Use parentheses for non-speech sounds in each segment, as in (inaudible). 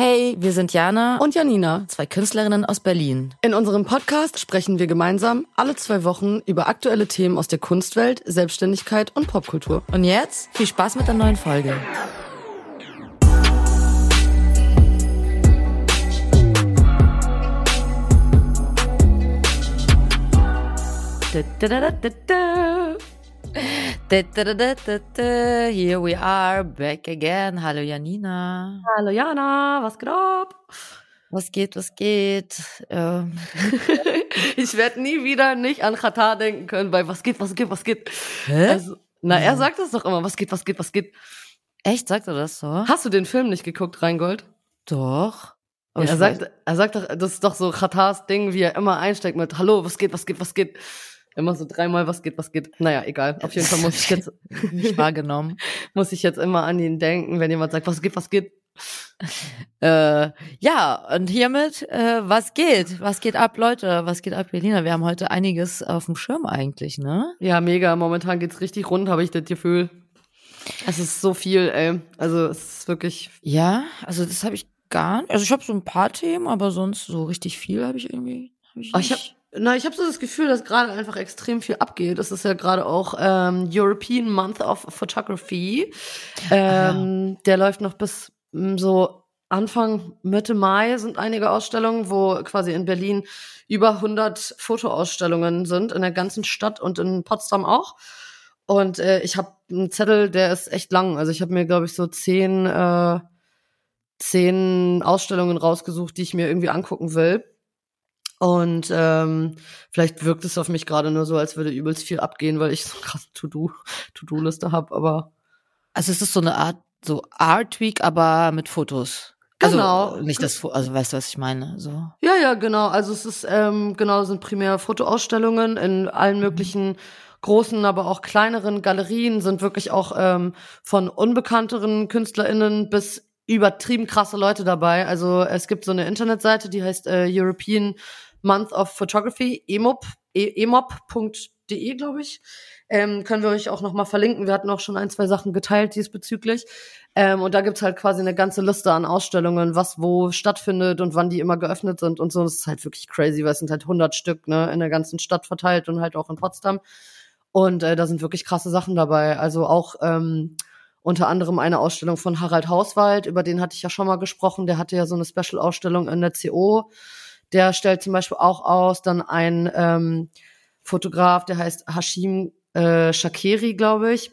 Hey, wir sind Jana und Janina, zwei Künstlerinnen aus Berlin. In unserem Podcast sprechen wir gemeinsam alle zwei Wochen über aktuelle Themen aus der Kunstwelt, Selbstständigkeit und Popkultur. Und jetzt viel Spaß mit der neuen Folge. Da, da, da, Here we are, back again. Hallo Janina. Hallo Jana, was geht ab? Was geht, was geht? Ähm. (laughs) ich werde nie wieder nicht an Katar denken können, bei was geht, was geht, was geht. Hä? Also, na, er sagt das doch immer, was geht, was geht, was geht. Echt, sagt er das so? Hast du den Film nicht geguckt, Reingold? Doch. Aber er sagt, er sagt doch, das ist doch so Katars Ding, wie er immer einsteckt mit Hallo, was geht, was geht, was geht. Immer so dreimal, was geht, was geht. Naja, egal. Auf jeden Fall muss ich jetzt, (laughs) nicht wahrgenommen, (laughs) muss ich jetzt immer an ihn denken, wenn jemand sagt, was geht, was geht. Äh, ja, und hiermit, äh, was geht? Was geht ab, Leute? Was geht ab, Berliner? Wir haben heute einiges auf dem Schirm eigentlich, ne? Ja, mega. Momentan geht's richtig rund, habe ich das Gefühl. Es ist so viel, ey. Also es ist wirklich. Ja, also das habe ich gar nicht. Also ich habe so ein paar Themen, aber sonst so richtig viel habe ich irgendwie. Hab ich, oh, ich habe na, ich habe so das Gefühl, dass gerade einfach extrem viel abgeht. Es ist ja gerade auch ähm, European Month of Photography. Ähm, ja. Der läuft noch bis mm, so Anfang, Mitte Mai sind einige Ausstellungen, wo quasi in Berlin über 100 Fotoausstellungen sind, in der ganzen Stadt und in Potsdam auch. Und äh, ich habe einen Zettel, der ist echt lang. Also ich habe mir, glaube ich, so zehn, äh, zehn Ausstellungen rausgesucht, die ich mir irgendwie angucken will. Und ähm, vielleicht wirkt es auf mich gerade nur so, als würde übelst viel abgehen, weil ich so krass To-Do, To-Do-Liste habe, aber. Also es ist so eine Art, so Art Week, aber mit Fotos. Also genau. Also nicht das, also weißt du, was ich meine? So. Ja, ja, genau. Also es ist, ähm, genau, sind primär Fotoausstellungen in allen mhm. möglichen großen, aber auch kleineren Galerien, sind wirklich auch ähm, von unbekannteren KünstlerInnen bis übertrieben krasse Leute dabei. Also es gibt so eine Internetseite, die heißt äh, European Month of Photography, emop, e, emop.de, glaube ich. Ähm, können wir euch auch nochmal verlinken. Wir hatten auch schon ein, zwei Sachen geteilt diesbezüglich. Ähm, und da gibt's halt quasi eine ganze Liste an Ausstellungen, was wo stattfindet und wann die immer geöffnet sind und so. Das ist halt wirklich crazy, weil es sind halt 100 Stück ne, in der ganzen Stadt verteilt und halt auch in Potsdam. Und äh, da sind wirklich krasse Sachen dabei. Also auch ähm, unter anderem eine Ausstellung von Harald Hauswald, über den hatte ich ja schon mal gesprochen. Der hatte ja so eine Special-Ausstellung in der CO der stellt zum Beispiel auch aus dann ein ähm, Fotograf, der heißt Hashim äh, Shakeri, glaube ich.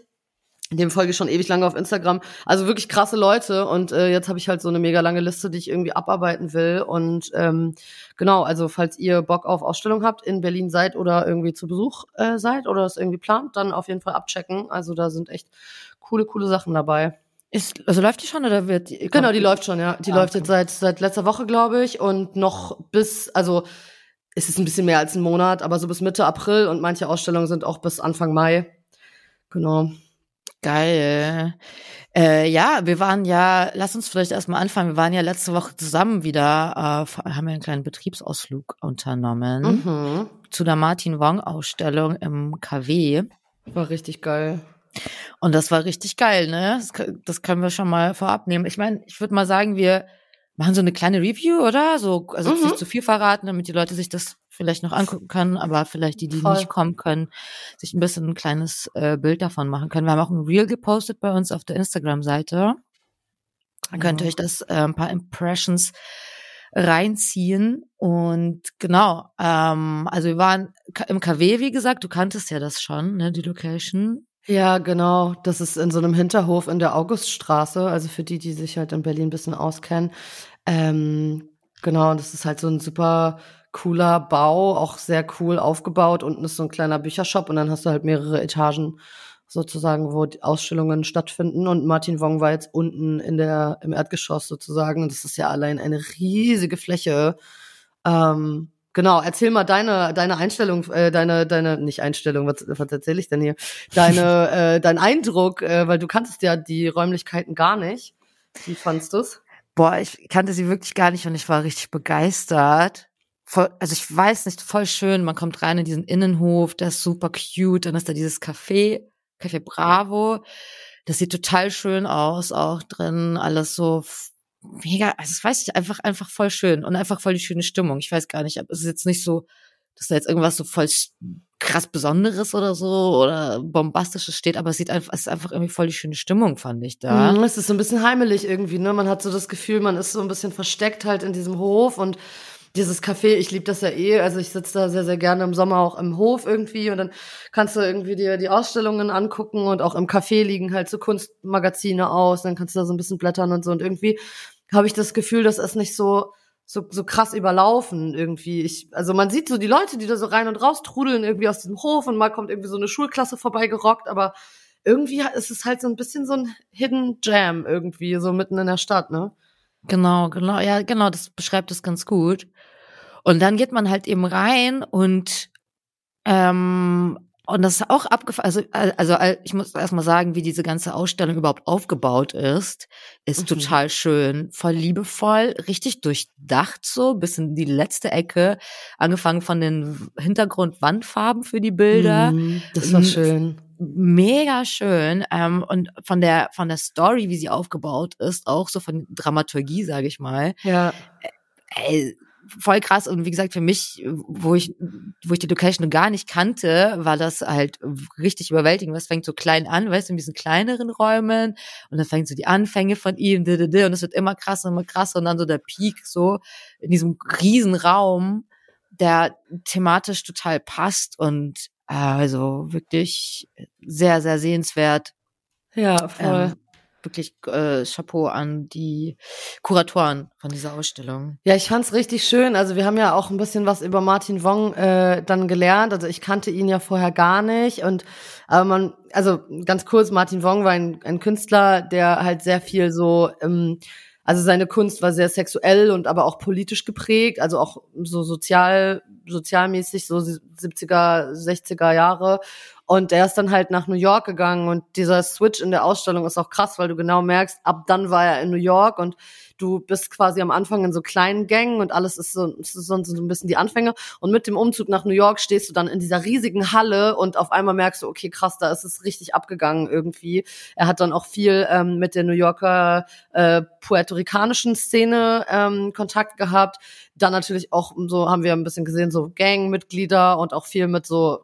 Dem folge ich schon ewig lange auf Instagram. Also wirklich krasse Leute. Und äh, jetzt habe ich halt so eine mega lange Liste, die ich irgendwie abarbeiten will. Und ähm, genau, also falls ihr Bock auf Ausstellung habt, in Berlin seid oder irgendwie zu Besuch äh, seid oder es irgendwie plant, dann auf jeden Fall abchecken. Also da sind echt coole, coole Sachen dabei. Ist, also läuft die schon oder wird die? Genau, die läuft schon, ja. Die ah, läuft okay. jetzt seit, seit letzter Woche, glaube ich. Und noch bis, also es ist ein bisschen mehr als ein Monat, aber so bis Mitte April und manche Ausstellungen sind auch bis Anfang Mai. Genau. Geil. Äh, ja, wir waren ja, lass uns vielleicht erstmal anfangen. Wir waren ja letzte Woche zusammen wieder, äh, haben ja einen kleinen Betriebsausflug unternommen mhm. zu der Martin Wong Ausstellung im KW. War richtig geil. Und das war richtig geil, ne? Das, das können wir schon mal vorab nehmen. Ich meine, ich würde mal sagen, wir machen so eine kleine Review, oder? So, also mhm. nicht zu viel verraten, damit die Leute sich das vielleicht noch angucken können, aber vielleicht die, die Voll. nicht kommen können, sich ein bisschen ein kleines äh, Bild davon machen können. Wir haben auch ein Reel gepostet bei uns auf der Instagram-Seite. Dann könnt ihr euch das äh, ein paar Impressions reinziehen. Und genau, ähm, also wir waren im KW, wie gesagt, du kanntest ja das schon, ne, die Location. Ja, genau. Das ist in so einem Hinterhof in der Auguststraße. Also für die, die sich halt in Berlin ein bisschen auskennen. Ähm, genau, das ist halt so ein super cooler Bau, auch sehr cool aufgebaut. Unten ist so ein kleiner Büchershop und dann hast du halt mehrere Etagen sozusagen, wo Ausstellungen stattfinden. Und Martin Wong war jetzt unten in der, im Erdgeschoss sozusagen. Und das ist ja allein eine riesige Fläche. Ähm, Genau, erzähl mal deine deine Einstellung, äh, deine deine nicht Einstellung, was, was erzähle ich denn hier? Deine (laughs) äh, dein Eindruck, äh, weil du kanntest ja die Räumlichkeiten gar nicht. Wie fandst du's? Boah, ich kannte sie wirklich gar nicht und ich war richtig begeistert. Voll, also ich weiß nicht, voll schön. Man kommt rein in diesen Innenhof, der ist super cute. Dann ist da dieses Café, Café Bravo. Das sieht total schön aus, auch drin. Alles so mega, also das weiß ich, einfach, einfach voll schön und einfach voll die schöne Stimmung. Ich weiß gar nicht, es ist jetzt nicht so, dass da jetzt irgendwas so voll krass Besonderes oder so oder Bombastisches steht, aber es sieht einfach, es ist einfach irgendwie voll die schöne Stimmung, fand ich da. Mhm, es ist so ein bisschen heimelig irgendwie, ne? Man hat so das Gefühl, man ist so ein bisschen versteckt halt in diesem Hof und dieses Café, ich liebe das ja eh, also ich sitze da sehr, sehr gerne im Sommer auch im Hof irgendwie und dann kannst du irgendwie dir die Ausstellungen angucken und auch im Café liegen halt so Kunstmagazine aus, dann kannst du da so ein bisschen blättern und so und irgendwie habe ich das Gefühl, dass es nicht so so, so krass überlaufen irgendwie. Ich, also man sieht so die Leute, die da so rein und raus trudeln irgendwie aus diesem Hof und mal kommt irgendwie so eine Schulklasse vorbeigerockt, aber irgendwie ist es halt so ein bisschen so ein Hidden Jam irgendwie, so mitten in der Stadt, ne? Genau, genau, ja, genau, das beschreibt es ganz gut. Und dann geht man halt eben rein und ähm, und das ist auch abgefallen. Also, also ich muss erstmal sagen, wie diese ganze Ausstellung überhaupt aufgebaut ist, ist mhm. total schön, voll liebevoll, richtig durchdacht so, bis in die letzte Ecke, angefangen von den Hintergrundwandfarben für die Bilder. Mhm, das war schön. Mega schön ähm, und von der von der Story, wie sie aufgebaut ist, auch so von Dramaturgie, sage ich mal. Ja. Äh, voll krass und wie gesagt für mich, wo ich wo ich die Location gar nicht kannte, war das halt richtig überwältigend. Was fängt so klein an, weißt du, in diesen kleineren Räumen und dann fängt so die Anfänge von ihm und es wird immer krasser, immer krasser und dann so der Peak so in diesem riesen Raum, der thematisch total passt und äh, also wirklich sehr sehr sehenswert. Ja, voll. Ähm, wirklich äh, Chapeau an die Kuratoren von dieser Ausstellung. Ja, ich fand's richtig schön. Also wir haben ja auch ein bisschen was über Martin Wong äh, dann gelernt. Also ich kannte ihn ja vorher gar nicht und aber man, also ganz kurz, Martin Wong war ein, ein Künstler, der halt sehr viel so ähm, also seine Kunst war sehr sexuell und aber auch politisch geprägt, also auch so sozial, sozialmäßig, so 70er, 60er Jahre. Und er ist dann halt nach New York gegangen und dieser Switch in der Ausstellung ist auch krass, weil du genau merkst, ab dann war er in New York und du bist quasi am Anfang in so kleinen Gängen und alles ist so, ist so, ein bisschen die Anfänge. Und mit dem Umzug nach New York stehst du dann in dieser riesigen Halle und auf einmal merkst du, okay, krass, da ist es richtig abgegangen irgendwie. Er hat dann auch viel ähm, mit der New Yorker äh, puerto-ricanischen Szene ähm, Kontakt gehabt. Dann natürlich auch, so haben wir ein bisschen gesehen, so Gangmitglieder und auch viel mit so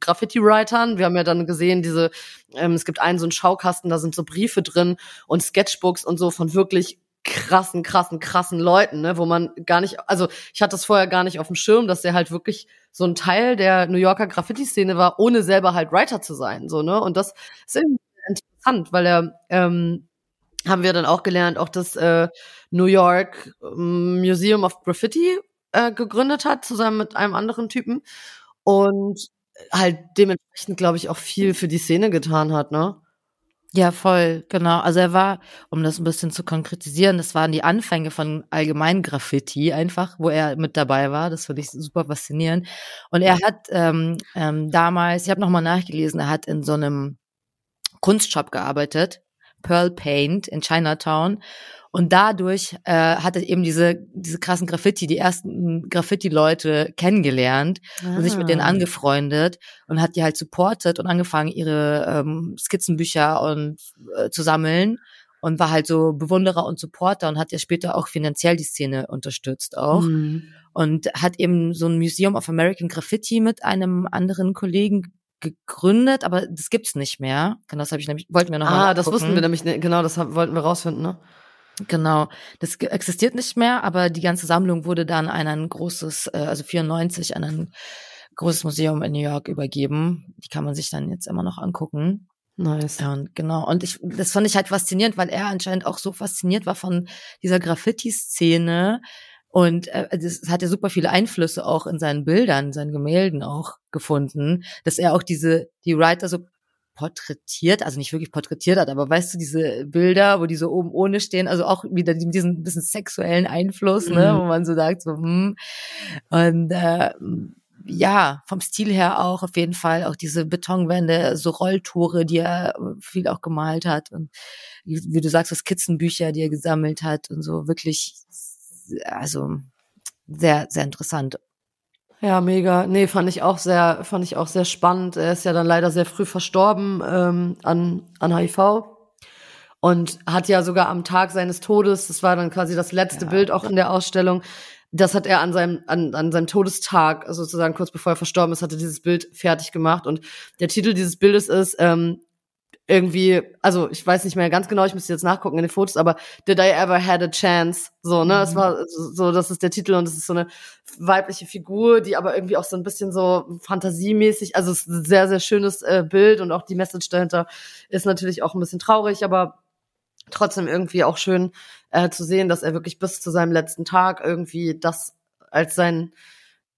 Graffiti-Writern. Wir haben ja dann gesehen, diese, ähm, es gibt einen so einen Schaukasten, da sind so Briefe drin und Sketchbooks und so von wirklich krassen, krassen, krassen Leuten, ne, wo man gar nicht, also ich hatte das vorher gar nicht auf dem Schirm, dass der halt wirklich so ein Teil der New Yorker Graffiti-Szene war, ohne selber halt Writer zu sein, so, ne, und das ist irgendwie interessant, weil er, ähm, haben wir dann auch gelernt, auch das äh, New York ähm, Museum of Graffiti äh, gegründet hat, zusammen mit einem anderen Typen und halt dementsprechend, glaube ich, auch viel für die Szene getan hat, ne? Ja, voll, genau. Also er war, um das ein bisschen zu konkretisieren, das waren die Anfänge von allgemein Graffiti einfach, wo er mit dabei war. Das finde ich super faszinierend. Und er hat ähm, ähm, damals, ich habe nochmal nachgelesen, er hat in so einem Kunstshop gearbeitet, Pearl Paint in Chinatown. Und dadurch äh, hat er eben diese, diese krassen Graffiti, die ersten Graffiti-Leute kennengelernt ah. und sich mit denen ah. angefreundet und hat die halt supportet und angefangen, ihre ähm, Skizzenbücher und äh, zu sammeln und war halt so Bewunderer und Supporter und hat ja später auch finanziell die Szene unterstützt auch. Mhm. Und hat eben so ein Museum of American Graffiti mit einem anderen Kollegen gegründet, aber das gibt's nicht mehr. Genau, das habe ich nämlich wollten wir noch Ah, mal das wussten wir nämlich ne, genau, das wollten wir rausfinden, ne? Genau, das existiert nicht mehr, aber die ganze Sammlung wurde dann an ein großes, äh, also 94, an ein großes Museum in New York übergeben. Die kann man sich dann jetzt immer noch angucken. Nice. Und genau, und ich, das fand ich halt faszinierend, weil er anscheinend auch so fasziniert war von dieser Graffiti-Szene. Und äh, das hat ja super viele Einflüsse auch in seinen Bildern, seinen Gemälden auch gefunden, dass er auch diese, die Writer so porträtiert, also nicht wirklich porträtiert hat, aber weißt du, diese Bilder, wo die so oben ohne stehen, also auch wieder diesen bisschen sexuellen Einfluss, ne, mhm. wo man so sagt, so, hm. Und äh, ja, vom Stil her auch auf jeden Fall auch diese Betonwände, so Rolltore, die er viel auch gemalt hat und wie du sagst, so Skizzenbücher, die er gesammelt hat und so wirklich, also sehr, sehr interessant. Ja, mega. Nee, fand ich auch sehr, fand ich auch sehr spannend. Er ist ja dann leider sehr früh verstorben ähm, an, an HIV. und hat ja sogar am Tag seines Todes, das war dann quasi das letzte ja. Bild auch in der Ausstellung, das hat er an seinem, an, an seinem Todestag, sozusagen kurz bevor er verstorben ist, hatte dieses Bild fertig gemacht. Und der Titel dieses Bildes ist ähm, irgendwie, also ich weiß nicht mehr ganz genau, ich müsste jetzt nachgucken in den Fotos, aber Did I ever had a chance? So, ne? Es mhm. war so, das ist der Titel und es ist so eine weibliche Figur, die aber irgendwie auch so ein bisschen so fantasiemäßig, also es ist ein sehr, sehr schönes äh, Bild und auch die Message dahinter ist natürlich auch ein bisschen traurig, aber trotzdem irgendwie auch schön äh, zu sehen, dass er wirklich bis zu seinem letzten Tag irgendwie das als sein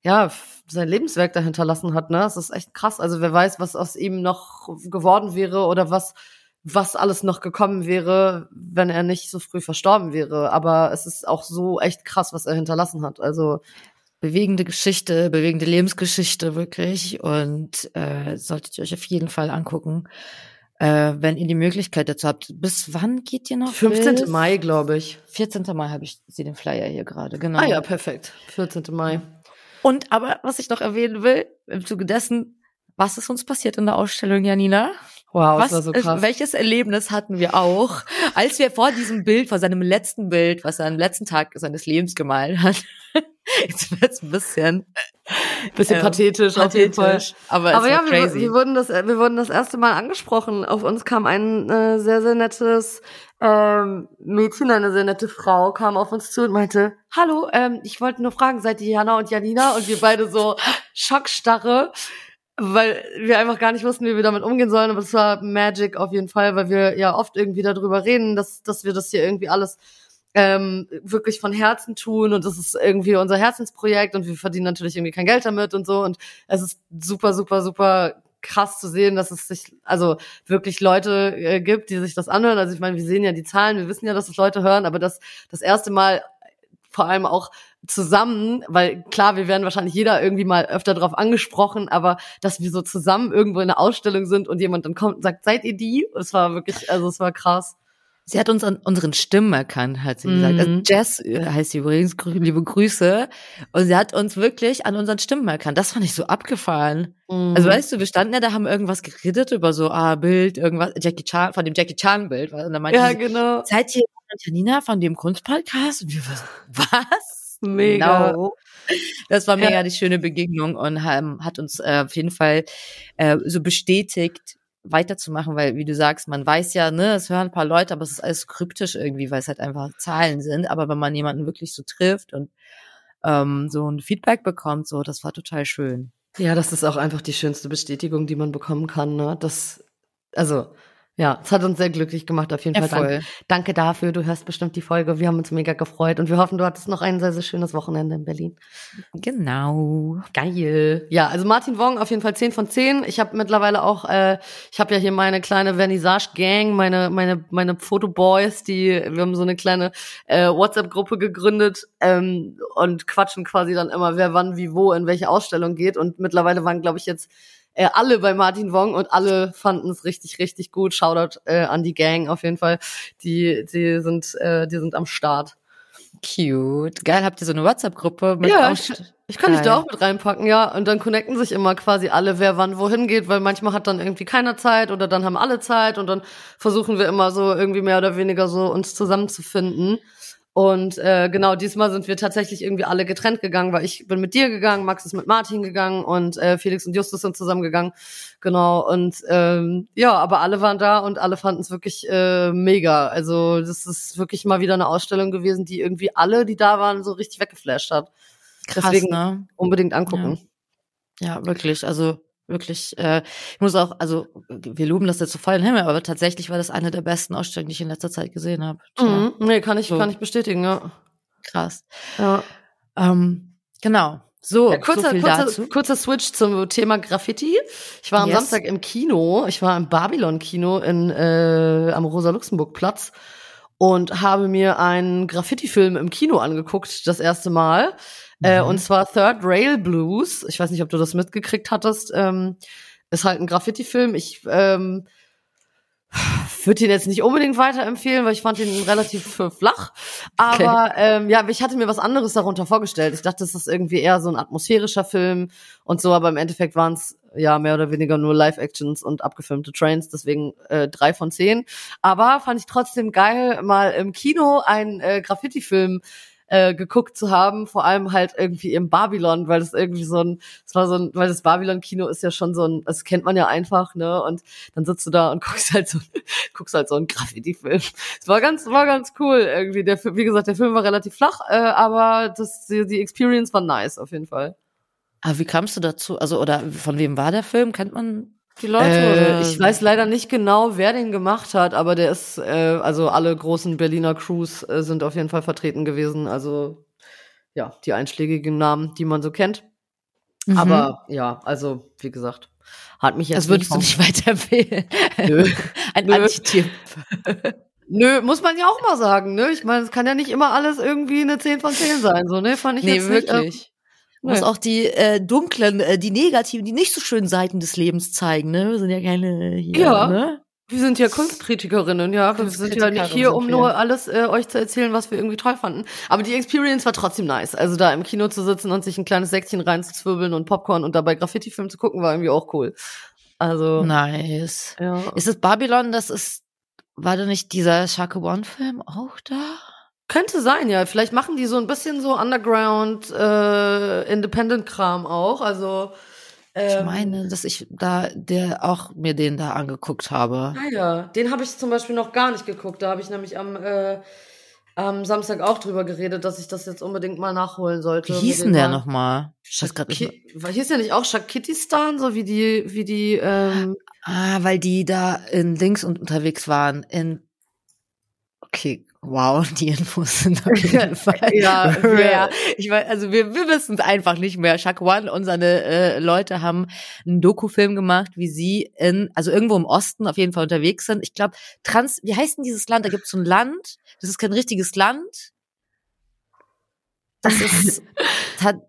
ja, sein Lebenswerk dahinter lassen hat, ne? Das ist echt krass. Also wer weiß, was aus ihm noch geworden wäre oder was, was alles noch gekommen wäre, wenn er nicht so früh verstorben wäre. Aber es ist auch so echt krass, was er hinterlassen hat. Also bewegende Geschichte, bewegende Lebensgeschichte wirklich. Und äh, solltet ihr euch auf jeden Fall angucken, äh, wenn ihr die Möglichkeit dazu habt. Bis wann geht ihr noch? 15. Bis? Mai, glaube ich. 14. Mai habe ich sie den Flyer hier gerade, genau. Ah ja, perfekt. 14. Mai. Und aber, was ich noch erwähnen will, im Zuge dessen, was ist uns passiert in der Ausstellung, Janina? Wow, was, das war so krass. Welches Erlebnis hatten wir auch, als wir vor diesem Bild, vor seinem letzten Bild, was er am letzten Tag seines Lebens gemalt hat, (laughs) (laughs) jetzt wird's ein bisschen bisschen ähm, pathetisch, pathetisch, auf jeden Fall. Aber, aber ja, wir, wir, wurden das, wir wurden das erste Mal angesprochen. Auf uns kam ein äh, sehr, sehr nettes ähm, Mädchen, eine sehr nette Frau, kam auf uns zu und meinte, hallo, ähm, ich wollte nur fragen, seid ihr Jana und Janina? Und wir beide so (laughs) schockstarre, weil wir einfach gar nicht wussten, wie wir damit umgehen sollen. Aber es war Magic auf jeden Fall, weil wir ja oft irgendwie darüber reden, dass, dass wir das hier irgendwie alles ähm, wirklich von Herzen tun und das ist irgendwie unser Herzensprojekt und wir verdienen natürlich irgendwie kein Geld damit und so und es ist super, super, super krass zu sehen, dass es sich also wirklich Leute äh, gibt, die sich das anhören. Also ich meine, wir sehen ja die Zahlen, wir wissen ja, dass es Leute hören, aber das das erste Mal vor allem auch zusammen, weil klar, wir werden wahrscheinlich jeder irgendwie mal öfter drauf angesprochen, aber dass wir so zusammen irgendwo in der Ausstellung sind und jemand dann kommt und sagt, seid ihr die? Es war wirklich, also es war krass. Sie hat uns an unseren Stimmen erkannt, hat sie gesagt. Also mhm. Jess äh, heißt sie übrigens, liebe Grüße. Und sie hat uns wirklich an unseren Stimmen erkannt. Das fand ich so abgefahren. Mhm. Also weißt du, wir standen ja da, haben irgendwas geredet über so, ah, Bild, irgendwas, Jackie Chan, von dem Jackie Chan Bild. Und dann meinte ja, sie, genau. Seid ihr Janina von dem Kunstpodcast? Und wir, was? Mega. Genau. Das war mega ja. die schöne Begegnung und ähm, hat uns äh, auf jeden Fall äh, so bestätigt, weiterzumachen, weil wie du sagst, man weiß ja, ne, es hören ein paar Leute, aber es ist alles kryptisch irgendwie, weil es halt einfach Zahlen sind. Aber wenn man jemanden wirklich so trifft und ähm, so ein Feedback bekommt, so, das war total schön. Ja, das ist auch einfach die schönste Bestätigung, die man bekommen kann. Ne? Das, also ja, es hat uns sehr glücklich gemacht, auf jeden ja, Fall. Danke, danke dafür. Du hörst bestimmt die Folge. Wir haben uns mega gefreut und wir hoffen, du hattest noch ein sehr, sehr schönes Wochenende in Berlin. Genau. Geil. Ja, also Martin Wong auf jeden Fall 10 von 10. Ich habe mittlerweile auch, äh, ich habe ja hier meine kleine Vernissage-Gang, meine, meine, meine Fotoboys, die, wir haben so eine kleine äh, WhatsApp-Gruppe gegründet ähm, und quatschen quasi dann immer, wer wann, wie, wo, in welche Ausstellung geht. Und mittlerweile waren, glaube ich, jetzt äh, alle bei Martin Wong und alle fanden es richtig, richtig gut. Shoutout äh, an die Gang auf jeden Fall. Die, die sind, äh, die sind am Start. Cute. Geil, habt ihr so eine WhatsApp-Gruppe mit Ja, ich, ich kann dich da auch mit reinpacken, ja. Und dann connecten sich immer quasi alle, wer wann wohin geht, weil manchmal hat dann irgendwie keiner Zeit oder dann haben alle Zeit und dann versuchen wir immer so irgendwie mehr oder weniger so uns zusammenzufinden. Und äh, genau, diesmal sind wir tatsächlich irgendwie alle getrennt gegangen, weil ich bin mit dir gegangen, Max ist mit Martin gegangen und äh, Felix und Justus sind zusammengegangen. Genau, und ähm, ja, aber alle waren da und alle fanden es wirklich äh, mega. Also das ist wirklich mal wieder eine Ausstellung gewesen, die irgendwie alle, die da waren, so richtig weggeflasht hat. Krass, Deswegen ne? unbedingt angucken. Ja. ja, wirklich. Also wirklich, äh, ich muss auch, also wir loben das jetzt zu vollen Himmel, aber tatsächlich war das eine der besten Ausstellungen, die ich in letzter Zeit gesehen habe. Mhm. Nee, kann ich, so. kann ich bestätigen, ja. Krass. Ja. Ähm, genau. So, ja, kurzer, so kurzer, kurzer Switch zum Thema Graffiti. Ich war am yes. Samstag im Kino, ich war im Babylon-Kino in, äh, am Rosa-Luxemburg-Platz und habe mir einen Graffiti-Film im Kino angeguckt, das erste Mal. Äh, mhm. und zwar Third Rail Blues. Ich weiß nicht, ob du das mitgekriegt hattest. Ähm, ist halt ein Graffiti-Film. Ich ähm, würde ihn jetzt nicht unbedingt weiterempfehlen, weil ich fand ihn relativ (laughs) flach. Aber okay. ähm, ja, ich hatte mir was anderes darunter vorgestellt. Ich dachte, das ist irgendwie eher so ein atmosphärischer Film und so, aber im Endeffekt waren es ja mehr oder weniger nur Live-Actions und abgefilmte Trains, deswegen äh, drei von zehn. Aber fand ich trotzdem geil, mal im Kino einen äh, Graffiti-Film äh, geguckt zu haben, vor allem halt irgendwie im Babylon, weil das irgendwie so ein, es war so ein, weil das Babylon-Kino ist ja schon so ein, das kennt man ja einfach, ne? Und dann sitzt du da und (laughs) guckst halt so, guckst halt so einen Graffiti-Film. Es war ganz, war ganz cool irgendwie. Der, wie gesagt, der Film war relativ flach, äh, aber das, die, die Experience war nice auf jeden Fall. Aber wie kamst du dazu? Also, oder von wem war der Film? Kennt man die Leute? Äh, ich weiß leider nicht genau, wer den gemacht hat, aber der ist, äh, also alle großen Berliner Crews äh, sind auf jeden Fall vertreten gewesen. Also ja, die einschlägigen Namen, die man so kennt. Mhm. Aber ja, also wie gesagt, hat mich jetzt. Das würdest du nicht weiterempfehlen. Nö. (laughs) Ein Nö. Antitipp. (laughs) Nö, muss man ja auch mal sagen, ne? Ich meine, es kann ja nicht immer alles irgendwie eine 10 von 10 sein, so, ne? Fand ich nee, jetzt wirklich. Nicht, Du musst auch die äh, dunklen, äh, die negativen, die nicht so schönen Seiten des Lebens zeigen, ne? Wir sind ja keine hier, ja. ne? Wir sind ja Kunstkritikerinnen, ja. Wir sind ja nicht hier, um nur alles äh, euch zu erzählen, was wir irgendwie toll fanden. Aber die Experience war trotzdem nice. Also da im Kino zu sitzen und sich ein kleines Säckchen reinzuzwirbeln und Popcorn und dabei Graffiti-Film zu gucken, war irgendwie auch cool. Also. Nice. Ja. Ist es Babylon, das ist, war da nicht dieser Shaka One-Film auch da? Könnte sein, ja. Vielleicht machen die so ein bisschen so Underground, äh, Independent-Kram auch. Also ähm, ich meine, dass ich da der auch mir den da angeguckt habe. Ah ja, den habe ich zum Beispiel noch gar nicht geguckt. Da habe ich nämlich am äh, am Samstag auch drüber geredet, dass ich das jetzt unbedingt mal nachholen sollte. Wie hieß denn der nochmal? Shaki hieß der nicht auch Shakitistan, so wie die, wie die, ähm Ah, weil die da in Links und unterwegs waren. In Okay, wow, die Infos sind auf (laughs) jeden Fall ja, rare. Ich weiß, also wir, wir wissen es einfach nicht mehr. One und seine äh, Leute haben einen Dokufilm gemacht, wie sie in, also irgendwo im Osten auf jeden Fall unterwegs sind. Ich glaube, Trans, wie heißt denn dieses Land? Da gibt es so ein Land, das ist kein richtiges Land. Das ist (laughs) Ta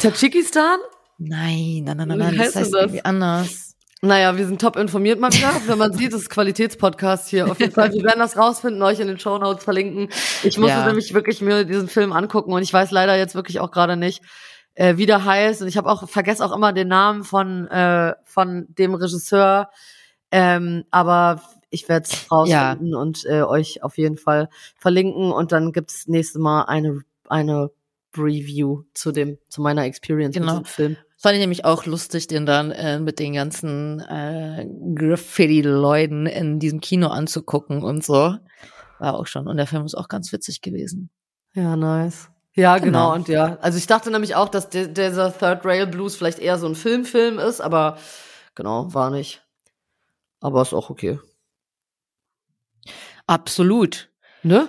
Tadschikistan? Nein, nein, nein, nein, nein, das heißt das? irgendwie anders. Naja, wir sind top informiert mal wieder. Wenn man sieht, das ist Qualitätspodcast hier auf jeden Fall. Wir werden das rausfinden, euch in den Show Notes verlinken. Ich muss ja. nämlich wirklich mir diesen Film angucken und ich weiß leider jetzt wirklich auch gerade nicht, äh, wie der heißt. Und ich habe auch vergesse auch immer den Namen von äh, von dem Regisseur. Ähm, aber ich werde es rausfinden ja. und äh, euch auf jeden Fall verlinken. Und dann gibt's nächstes Mal eine eine Review zu dem zu meiner Experience genau. mit dem Film. Fand ich nämlich auch lustig, den dann äh, mit den ganzen äh, Graffiti-Leuten in diesem Kino anzugucken und so. War auch schon. Und der Film ist auch ganz witzig gewesen. Ja, nice. Ja, genau. genau. Und ja, also ich dachte nämlich auch, dass der, dieser Third Rail Blues vielleicht eher so ein Filmfilm -Film ist, aber genau, war nicht. Aber ist auch okay. Absolut. Ne?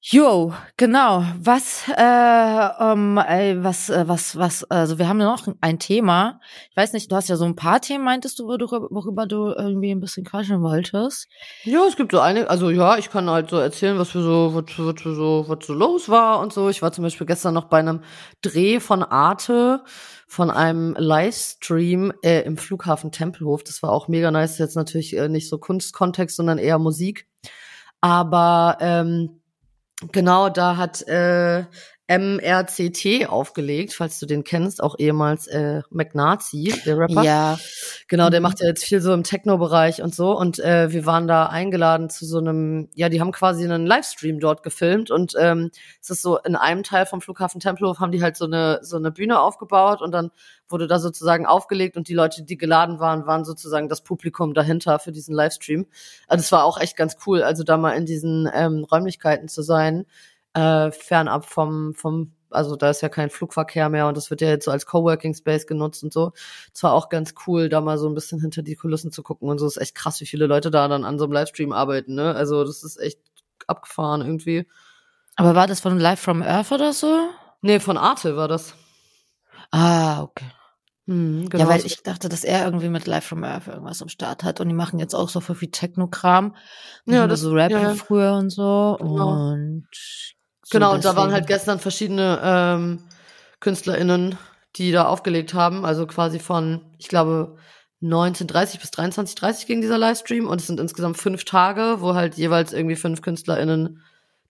Jo, genau. Was, äh, um, ey, was, äh, was, was, also wir haben noch ein Thema. Ich weiß nicht, du hast ja so ein paar Themen, meintest du, worüber du irgendwie ein bisschen quatschen wolltest. Ja, es gibt so einige, also ja, ich kann halt so erzählen, was für so, was, was so, was so los war und so. Ich war zum Beispiel gestern noch bei einem Dreh von Arte von einem Livestream äh, im Flughafen Tempelhof. Das war auch mega nice. Jetzt natürlich äh, nicht so Kunstkontext, sondern eher Musik. Aber ähm, Genau, da hat äh, MRCT aufgelegt, falls du den kennst, auch ehemals äh, McNazi, der Rapper. Ja. Genau, der mhm. macht ja jetzt viel so im Techno-Bereich und so. Und äh, wir waren da eingeladen zu so einem, ja, die haben quasi einen Livestream dort gefilmt und ähm, es ist so in einem Teil vom Flughafen Tempelhof haben die halt so eine so eine Bühne aufgebaut und dann wurde da sozusagen aufgelegt und die Leute, die geladen waren, waren sozusagen das Publikum dahinter für diesen Livestream. Also es war auch echt ganz cool, also da mal in diesen ähm, Räumlichkeiten zu sein äh, fernab vom, vom, also da ist ja kein Flugverkehr mehr und das wird ja jetzt so als Coworking Space genutzt und so. Es war auch ganz cool, da mal so ein bisschen hinter die Kulissen zu gucken und so. ist echt krass, wie viele Leute da dann an so einem Livestream arbeiten, ne? Also das ist echt abgefahren irgendwie. Aber war das von Live from Earth oder so? Nee, von Arte war das. Ah, okay. Hm, genau. Ja, weil ich dachte, dass er irgendwie mit Live from Earth irgendwas am Start hat und die machen jetzt auch so viel Techno-Kram. Ja, das so Rap ja, früher und so. Genau. Und Genau, und da waren halt gestern verschiedene ähm, KünstlerInnen, die da aufgelegt haben. Also quasi von, ich glaube, 19.30 bis 23.30 ging dieser Livestream und es sind insgesamt fünf Tage, wo halt jeweils irgendwie fünf KünstlerInnen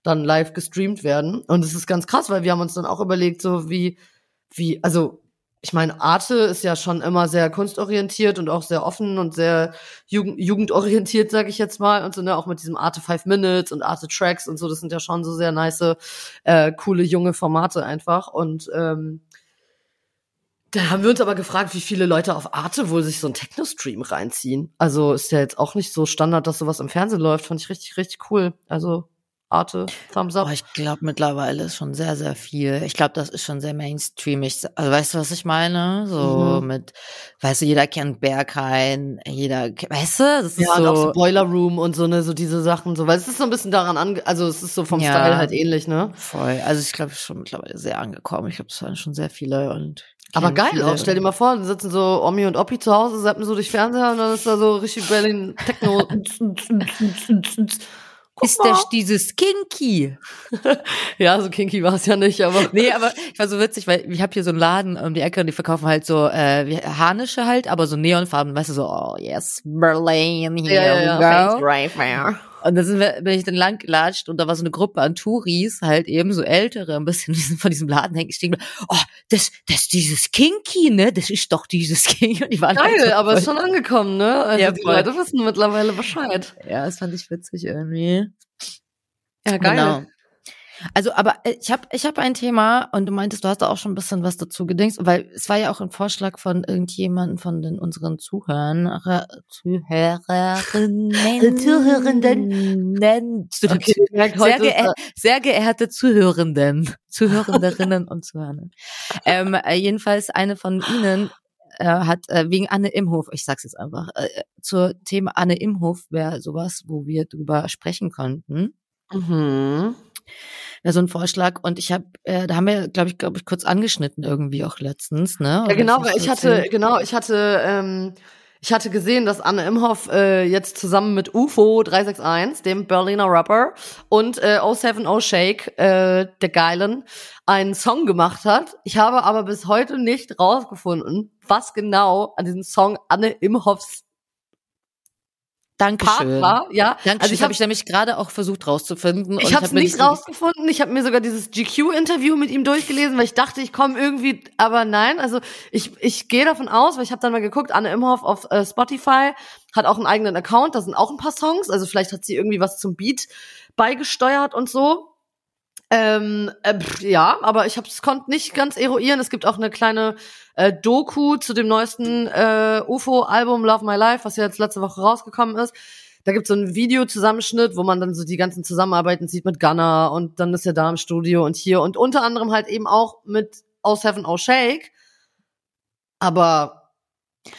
dann live gestreamt werden. Und es ist ganz krass, weil wir haben uns dann auch überlegt, so wie, wie, also ich meine, Arte ist ja schon immer sehr kunstorientiert und auch sehr offen und sehr jugend jugendorientiert, sage ich jetzt mal. Und so, ne, auch mit diesem Arte Five Minutes und Arte Tracks und so, das sind ja schon so sehr nice, äh, coole, junge Formate einfach. Und ähm, da haben wir uns aber gefragt, wie viele Leute auf Arte wohl sich so einen Techno-Stream reinziehen. Also ist ja jetzt auch nicht so Standard, dass sowas im Fernsehen läuft. Fand ich richtig, richtig cool. Also Arte, Thumbs up. Oh, ich glaube mittlerweile ist schon sehr, sehr viel. Ich glaube, das ist schon sehr mainstreamig. Also weißt du, was ich meine? So mhm. mit, weißt du, jeder kennt Berghain, jeder, weißt du, das ist ja, so. Ja, auch so Boiler Room und so, ne, so diese Sachen, so, weil es ist so ein bisschen daran ange, also es ist so vom ja, Style halt ähnlich, ne? Voll. Also ich glaube, es ist schon mittlerweile sehr angekommen. Ich glaube, es waren schon sehr viele und aber geil viele. auch, stell dir mal vor, dann sitzen so Omi und Oppi zu Hause, zappen so durch Fernseher und dann ist da so richtig Berlin Techno. (laughs) (laughs) ist das dieses Kinky? (laughs) ja, so kinky war es ja nicht, aber. nee, aber (laughs) ich war so witzig, weil ich habe hier so einen Laden um die Ecke und die verkaufen halt so äh, Harnische halt, aber so Neonfarben, weißt du, so, oh yes, Berlin, here ja, ja, we ja. Und dann sind wir, bin ich dann lang gelatscht und da war so eine Gruppe an Touris, halt eben so ältere, ein bisschen (laughs) von diesem Laden hängen stehen. Oh, das, das dieses Kinky, ne? Das ist doch dieses Kinky. Und die waren halt Geil, halt so aber ist schon angekommen, ne? Also ja, die voll. Leute wissen mittlerweile Bescheid. Ja, das fand ich witzig irgendwie. Ja, geil. Genau. Also, aber äh, ich habe ich hab ein Thema und du meintest, du hast da auch schon ein bisschen was dazu gedingst, weil es war ja auch ein Vorschlag von irgendjemandem von den unseren Zuhörern, Zuhörerinnen, (laughs) Zuhörenden, okay, sehr, geehr, sehr geehrte Zuhörenden, Zuhörenderinnen und Zuhörer. Ähm, äh, jedenfalls eine von ihnen äh, hat äh, wegen Anne Imhof, ich sag's jetzt einfach, äh, zur Thema Anne Imhof wäre sowas, wo wir drüber sprechen konnten. Mhm wäre so ein Vorschlag. Und ich habe, äh, da haben wir, glaube ich, glaube ich, kurz angeschnitten irgendwie auch letztens, ne? Oder ja, genau, weil ich hatte, genau, ich hatte, ähm, ich hatte gesehen, dass Anne Imhoff äh, jetzt zusammen mit UFO 361, dem Berliner Rapper, und äh, 070 Shake, äh, der Geilen, einen Song gemacht hat. Ich habe aber bis heute nicht rausgefunden, was genau an diesem Song Anne Imhoffs Dankeschön. Part war, ja. Dankeschön. Also ich habe ich nämlich gerade auch versucht rauszufinden. Ich habe es nicht rausgefunden. Ich habe mir sogar dieses GQ-Interview mit ihm durchgelesen, weil ich dachte, ich komme irgendwie, aber nein. Also ich, ich gehe davon aus, weil ich habe dann mal geguckt, Anne Imhoff auf äh, Spotify hat auch einen eigenen Account, da sind auch ein paar Songs. Also vielleicht hat sie irgendwie was zum Beat beigesteuert und so. Ähm, äh, ja, aber ich hab's konnte nicht ganz eruieren. Es gibt auch eine kleine äh, Doku zu dem neuesten äh, UFO-Album Love My Life, was ja jetzt letzte Woche rausgekommen ist. Da gibt's so ein Videozusammenschnitt, wo man dann so die ganzen Zusammenarbeiten sieht mit Gunner und dann ist er da im Studio und hier und unter anderem halt eben auch mit O Seven O Shake. Aber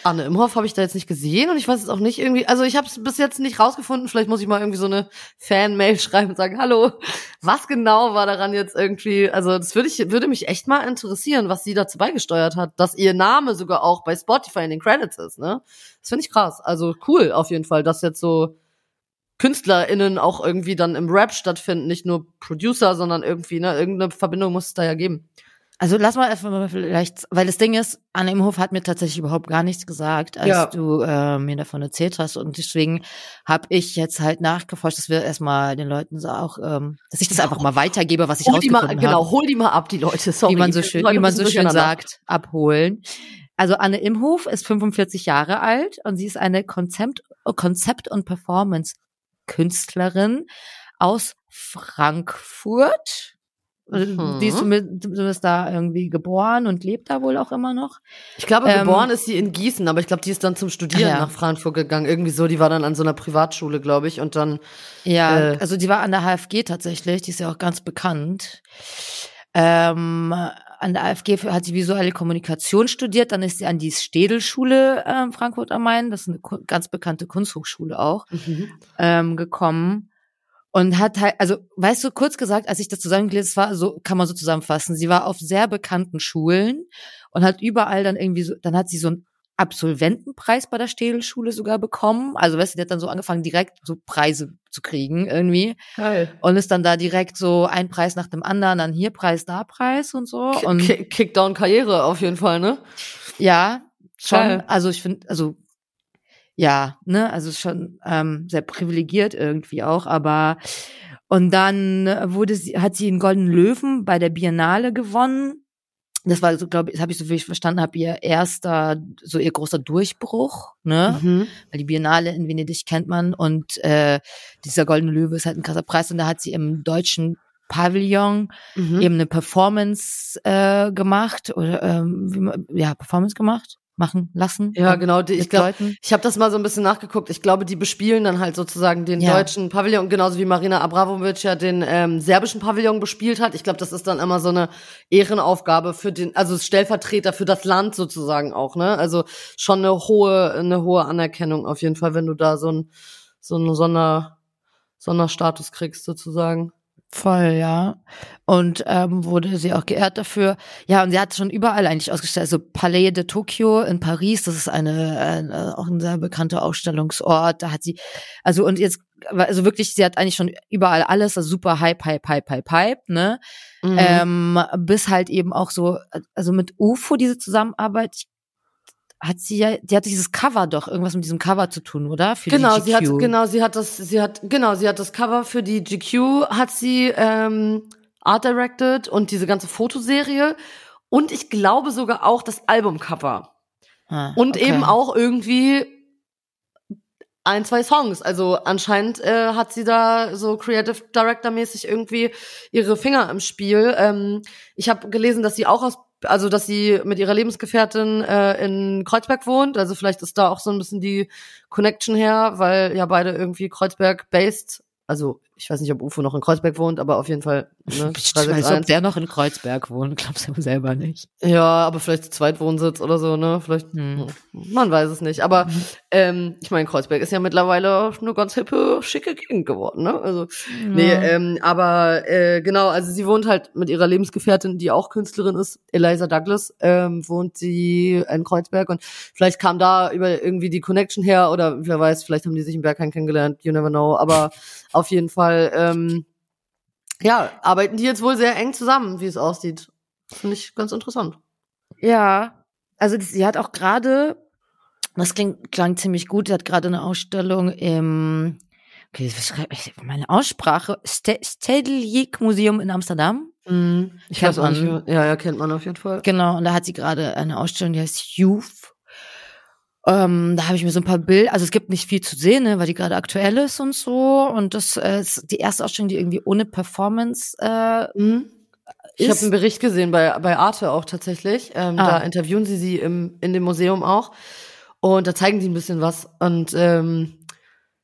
Anne Imhoff habe ich da jetzt nicht gesehen und ich weiß es auch nicht irgendwie, also ich habe es bis jetzt nicht rausgefunden, vielleicht muss ich mal irgendwie so eine Fan-Mail (laughs) schreiben und sagen, hallo, was genau war daran jetzt irgendwie, also das würde ich, würde mich echt mal interessieren, was sie dazu beigesteuert hat, dass ihr Name sogar auch bei Spotify in den Credits ist, ne? Das finde ich krass, also cool auf jeden Fall, dass jetzt so KünstlerInnen auch irgendwie dann im Rap stattfinden, nicht nur Producer, sondern irgendwie, ne, irgendeine Verbindung muss es da ja geben. Also lass mal erstmal vielleicht, weil das Ding ist, Anne Imhof hat mir tatsächlich überhaupt gar nichts gesagt, als ja. du äh, mir davon erzählt hast. Und deswegen habe ich jetzt halt nachgeforscht, dass wir erstmal den Leuten so auch, ähm, dass ich das einfach mal weitergebe, was ich hol rausgefunden habe. Genau, hol die mal ab, die Leute. Sorry. Wie man so schön, wie man so schön sagt, abholen. Also Anne Imhof ist 45 Jahre alt und sie ist eine Konzept, Konzept und Performance Künstlerin aus Frankfurt Mhm. Die ist zumindest da irgendwie geboren und lebt da wohl auch immer noch. Ich glaube, ähm, geboren ist sie in Gießen, aber ich glaube, die ist dann zum Studieren ja. nach Frankfurt gegangen. Irgendwie so, die war dann an so einer Privatschule, glaube ich, und dann. Ja, äh, also die war an der HFG tatsächlich, die ist ja auch ganz bekannt. Ähm, an der AFG hat sie visuelle Kommunikation studiert, dann ist sie an die Städelschule äh, Frankfurt am Main, das ist eine ganz bekannte Kunsthochschule auch, mhm. ähm, gekommen und hat halt, also weißt du, kurz gesagt, als ich das zusammengelesen war, so kann man so zusammenfassen, sie war auf sehr bekannten Schulen und hat überall dann irgendwie so, dann hat sie so einen Absolventenpreis bei der Städelschule sogar bekommen. Also weißt du, die hat dann so angefangen, direkt so Preise zu kriegen irgendwie. Geil. Und ist dann da direkt so ein Preis nach dem anderen, dann hier Preis, da Preis und so. Und Kickdown-Karriere auf jeden Fall, ne? Ja, schon. Geil. Also ich finde, also ja, ne, also schon ähm, sehr privilegiert irgendwie auch, aber und dann wurde sie, hat sie den Goldenen Löwen bei der Biennale gewonnen. Das war so, glaube ich, habe ich so wie ich verstanden habe, ihr erster, so ihr großer Durchbruch, ne? Mhm. Weil die Biennale in Venedig kennt man und äh, dieser Goldene Löwe ist halt ein krasser Preis und da hat sie im deutschen Pavillon mhm. eben eine Performance äh, gemacht oder ähm, wie man, ja Performance gemacht machen lassen. Ja, genau. Die, ich glaube, ich habe das mal so ein bisschen nachgeguckt. Ich glaube, die bespielen dann halt sozusagen den ja. deutschen Pavillon, genauso wie Marina Abramovic ja den ähm, serbischen Pavillon bespielt hat. Ich glaube, das ist dann immer so eine Ehrenaufgabe für den, also Stellvertreter für das Land sozusagen auch, ne? Also schon eine hohe, eine hohe Anerkennung auf jeden Fall, wenn du da so ein so einen Sonder Sonderstatus kriegst sozusagen. Voll, ja. Und ähm, wurde sie auch geehrt dafür. Ja, und sie hat schon überall eigentlich ausgestellt. Also Palais de Tokyo in Paris, das ist eine, eine auch ein sehr bekannter Ausstellungsort. Da hat sie, also und jetzt, also wirklich, sie hat eigentlich schon überall alles, also super Hype, Hype, Hype, Hype, Hype, ne? Mhm. Ähm, bis halt eben auch so, also mit UFO diese Zusammenarbeit, ich hat sie ja, die hatte dieses Cover doch irgendwas mit diesem Cover zu tun, oder? Für genau, die GQ. sie hat, genau, sie hat das, sie hat, genau, sie hat das Cover für die GQ, hat sie ähm, art directed und diese ganze Fotoserie und ich glaube sogar auch das Albumcover ah, und okay. eben auch irgendwie ein, zwei Songs. Also anscheinend äh, hat sie da so Creative Director mäßig irgendwie ihre Finger im Spiel. Ähm, ich habe gelesen, dass sie auch aus also dass sie mit ihrer Lebensgefährtin äh, in Kreuzberg wohnt. Also vielleicht ist da auch so ein bisschen die Connection her, weil ja beide irgendwie Kreuzberg-based also ich weiß nicht, ob Ufo noch in Kreuzberg wohnt, aber auf jeden Fall. (laughs) Ne, ich weiß, ob der noch in Kreuzberg wohnt, (laughs) glaubst du selber nicht. Ja, aber vielleicht Zweitwohnsitz oder so, ne? Vielleicht, hm. man weiß es nicht. Aber mhm. ähm, ich meine, Kreuzberg ist ja mittlerweile eine ganz hippe, schicke Gegend geworden, ne? Also, ja. nee, ähm, aber äh, genau, also sie wohnt halt mit ihrer Lebensgefährtin, die auch Künstlerin ist, Eliza Douglas, ähm, wohnt sie in Kreuzberg und vielleicht kam da über irgendwie die Connection her oder wer weiß, vielleicht haben die sich in Bergheim kennengelernt, you never know, aber auf jeden Fall, ähm, ja, arbeiten die jetzt wohl sehr eng zusammen, wie es aussieht. Finde ich ganz interessant. Ja, also sie hat auch gerade, das klingt, klang ziemlich gut, sie hat gerade eine Ausstellung im, okay, meine Aussprache, Stedelijk Museum in Amsterdam. Mhm. Ich kennt weiß auch nicht, ja, ja, kennt man auf jeden Fall. Genau, und da hat sie gerade eine Ausstellung, die heißt Youth ähm, da habe ich mir so ein paar Bilder, also es gibt nicht viel zu sehen, ne, weil die gerade aktuell ist und so. Und das äh, ist die erste Ausstellung, die irgendwie ohne Performance äh, mhm. Ich habe einen Bericht gesehen bei, bei Arte auch tatsächlich. Ähm, ah. Da interviewen sie sie im, in dem Museum auch. Und da zeigen die ein bisschen was. Und ähm,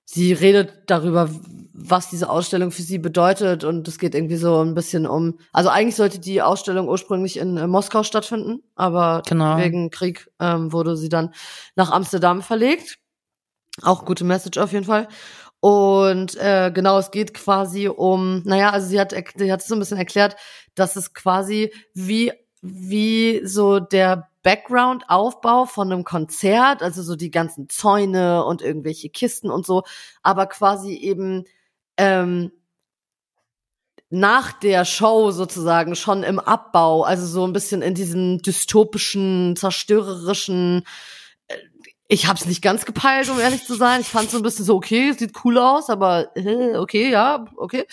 sie redet darüber, was diese Ausstellung für sie bedeutet und es geht irgendwie so ein bisschen um, also eigentlich sollte die Ausstellung ursprünglich in äh, Moskau stattfinden, aber genau. wegen Krieg ähm, wurde sie dann nach Amsterdam verlegt. Auch gute Message auf jeden Fall. Und äh, genau, es geht quasi um, naja, also sie hat, sie hat so ein bisschen erklärt, dass es quasi wie, wie so der Background-Aufbau von einem Konzert, also so die ganzen Zäune und irgendwelche Kisten und so, aber quasi eben ähm, nach der Show sozusagen schon im Abbau, also so ein bisschen in diesem dystopischen, zerstörerischen. Ich hab's nicht ganz gepeilt, um ehrlich zu sein. Ich fand so ein bisschen so, okay, sieht cool aus, aber äh, okay, ja, okay.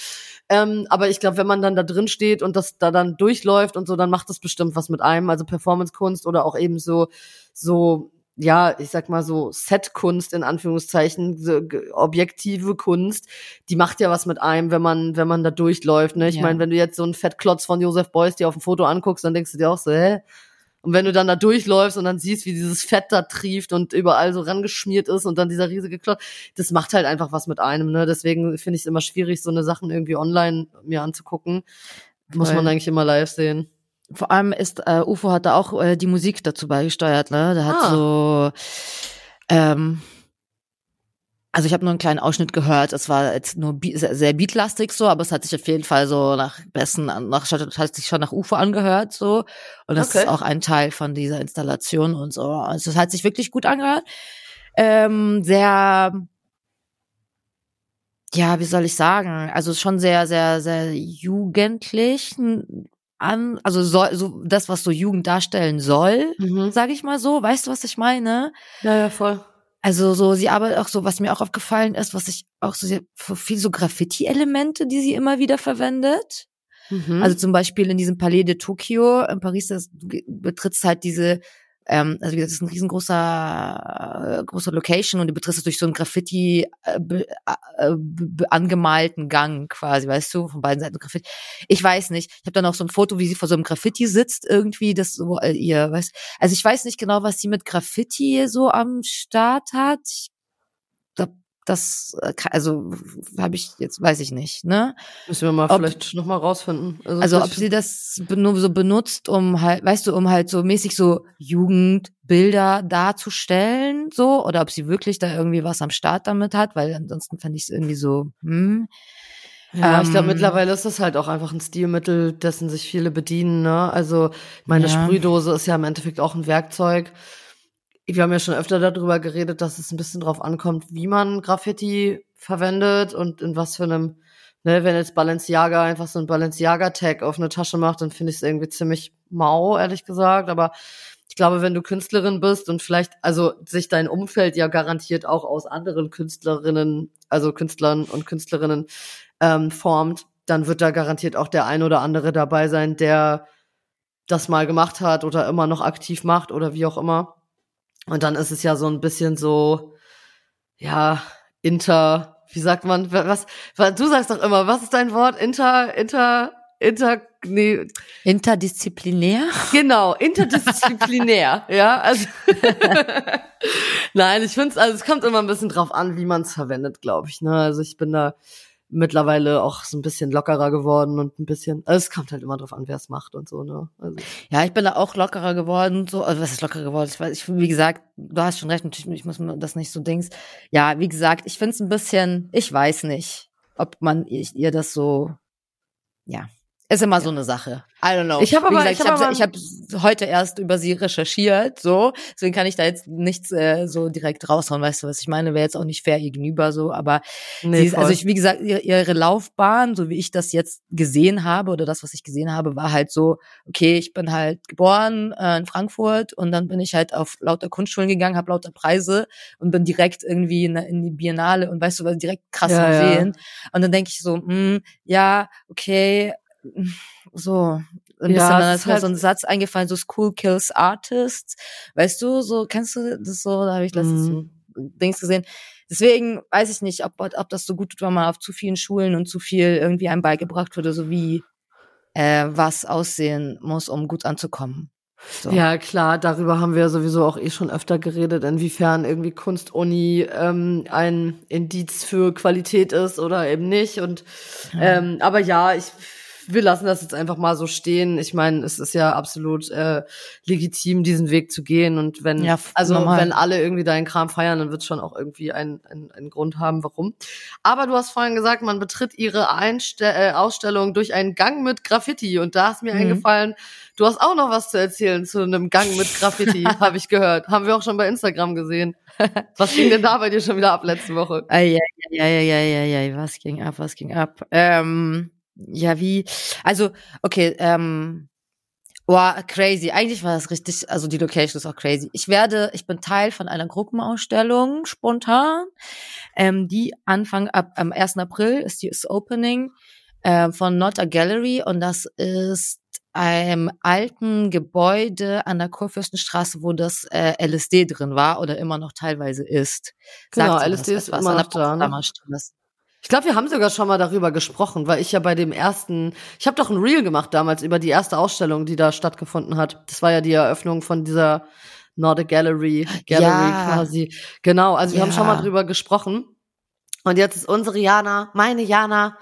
Ähm, aber ich glaube, wenn man dann da drin steht und das da dann durchläuft und so, dann macht das bestimmt was mit einem. Also Performance-Kunst oder auch eben so, so ja, ich sag mal so Setkunst in Anführungszeichen, so objektive Kunst, die macht ja was mit einem, wenn man wenn man da durchläuft, ne? Ich ja. meine, wenn du jetzt so einen Fettklotz von Josef Beuys dir auf dem Foto anguckst, dann denkst du dir auch so, hä? Und wenn du dann da durchläufst und dann siehst, wie dieses Fett da trieft und überall so rangeschmiert ist und dann dieser riesige Klotz, das macht halt einfach was mit einem, ne? Deswegen finde ich es immer schwierig, so eine Sachen irgendwie online mir anzugucken. Muss man eigentlich immer live sehen. Vor allem ist äh, UFO hat da auch äh, die Musik dazu beigesteuert, ne? Der hat ah. so ähm, also ich habe nur einen kleinen Ausschnitt gehört. Es war jetzt nur sehr beatlastig so, aber es hat sich auf jeden Fall so nach besten, nach hat sich schon nach UFO angehört so. Und das okay. ist auch ein Teil von dieser Installation und so. Also es hat sich wirklich gut angehört. Ähm, sehr, ja, wie soll ich sagen? Also schon sehr, sehr, sehr jugendlich an, also soll, so das, was so Jugend darstellen soll, mhm. sage ich mal so. Weißt du, was ich meine? Ja, ja, voll. Also so, sie arbeitet auch so, was mir auch aufgefallen ist, was ich auch so, viel so Graffiti-Elemente, die sie immer wieder verwendet. Mhm. Also zum Beispiel in diesem Palais de Tokio in Paris, das betrittst halt diese ähm, also wie gesagt, das ist ein riesengroßer äh, großer Location und du betrittst es durch so einen Graffiti äh, äh, angemalten Gang quasi, weißt du, von beiden Seiten Graffiti. Ich weiß nicht. Ich habe dann auch so ein Foto, wie sie vor so einem Graffiti sitzt irgendwie, das so äh, ihr, weißt. Also ich weiß nicht genau, was sie mit Graffiti so am Start hat. Ich das, äh, also habe ich jetzt, weiß ich nicht, ne? Müssen wir mal ob, vielleicht nochmal rausfinden. Also, also ob sie das nur so benutzt, um halt, weißt du, um halt so mäßig so Jugendbilder darzustellen, so, oder ob sie wirklich da irgendwie was am Start damit hat, weil ansonsten fände ich es irgendwie so, hm. Ja, ähm, ich glaube, mittlerweile ist das halt auch einfach ein Stilmittel, dessen sich viele bedienen, ne? Also, meine ja. Sprühdose ist ja im Endeffekt auch ein Werkzeug wir haben ja schon öfter darüber geredet, dass es ein bisschen drauf ankommt, wie man Graffiti verwendet und in was für einem, ne, wenn jetzt Balenciaga einfach so ein Balenciaga-Tag auf eine Tasche macht, dann finde ich es irgendwie ziemlich mau, ehrlich gesagt. Aber ich glaube, wenn du Künstlerin bist und vielleicht, also sich dein Umfeld ja garantiert auch aus anderen Künstlerinnen, also Künstlern und Künstlerinnen ähm, formt, dann wird da garantiert auch der ein oder andere dabei sein, der das mal gemacht hat oder immer noch aktiv macht oder wie auch immer. Und dann ist es ja so ein bisschen so, ja, inter, wie sagt man, was, was du sagst doch immer, was ist dein Wort? Inter, inter, inter, nee. Interdisziplinär? Genau, interdisziplinär, (laughs) ja, also. (laughs) Nein, ich finde es, also es kommt immer ein bisschen drauf an, wie man es verwendet, glaube ich, ne, also ich bin da, mittlerweile auch so ein bisschen lockerer geworden und ein bisschen, also es kommt halt immer drauf an, wer es macht und so, ne? Also. Ja, ich bin da auch lockerer geworden, so, also was ist lockerer geworden? Ich weiß, ich, wie gesagt, du hast schon recht, natürlich, ich muss mir das nicht so dings. Ja, wie gesagt, ich finde es ein bisschen, ich weiß nicht, ob man ihr das so, ja, ist immer so eine Sache. I don't know. Ich habe aber, gesagt, ich habe hab, hab heute erst über sie recherchiert, so, deswegen kann ich da jetzt nichts äh, so direkt raushauen, weißt du, was ich meine, wäre jetzt auch nicht fair ihr gegenüber so, aber nee, sie ist, also ich, wie gesagt, ihre, ihre Laufbahn, so wie ich das jetzt gesehen habe oder das, was ich gesehen habe, war halt so, okay, ich bin halt geboren äh, in Frankfurt und dann bin ich halt auf lauter Kunstschulen gegangen, habe lauter Preise und bin direkt irgendwie in, in die Biennale und weißt du, was direkt krass ja, Museen ja. und dann denke ich so, mh, hm, ja, okay, so bisschen, ja, dann ist mir halt so ein Satz eingefallen, so School kills artists. Weißt du, so, kennst du das so? Da habe ich letztens mhm. Dings gesehen. Deswegen weiß ich nicht, ob, ob das so gut tut, wenn man auf zu vielen Schulen und zu viel irgendwie einem beigebracht wurde, so wie äh, was aussehen muss, um gut anzukommen. So. Ja, klar, darüber haben wir sowieso auch eh schon öfter geredet, inwiefern irgendwie Kunstuni ähm, ein Indiz für Qualität ist oder eben nicht. Und ähm, aber ja, ich wir lassen das jetzt einfach mal so stehen. Ich meine, es ist ja absolut äh, legitim, diesen Weg zu gehen. Und wenn, ja, also normal. wenn alle irgendwie deinen Kram feiern, dann wird es schon auch irgendwie einen, einen Grund haben, warum. Aber du hast vorhin gesagt, man betritt ihre Einste äh, Ausstellung durch einen Gang mit Graffiti. Und da ist mir mhm. eingefallen, du hast auch noch was zu erzählen zu einem Gang mit Graffiti, (laughs) habe ich gehört. Haben wir auch schon bei Instagram gesehen. Was ging denn da bei dir schon wieder ab letzte Woche? Ja, ja, ja, ja, ja, ja, was ging ab, was ging ab? Ähm ja, wie? Also, okay, ähm, Wow, crazy. Eigentlich war das richtig, also die Location ist auch crazy. Ich werde, ich bin Teil von einer Gruppenausstellung, spontan, ähm, die Anfang ab am 1. April ist die ist Opening äh, von Not a Gallery und das ist einem alten Gebäude an der Kurfürstenstraße, wo das äh, LSD drin war oder immer noch teilweise ist. Genau, LSD ist immer noch da. Ne? Ich glaube, wir haben sogar schon mal darüber gesprochen, weil ich ja bei dem ersten, ich habe doch ein Reel gemacht damals über die erste Ausstellung, die da stattgefunden hat. Das war ja die Eröffnung von dieser Nordic Gallery, Gallery ja. quasi. Genau, also wir ja. haben schon mal drüber gesprochen. Und jetzt ist unsere Jana, meine Jana,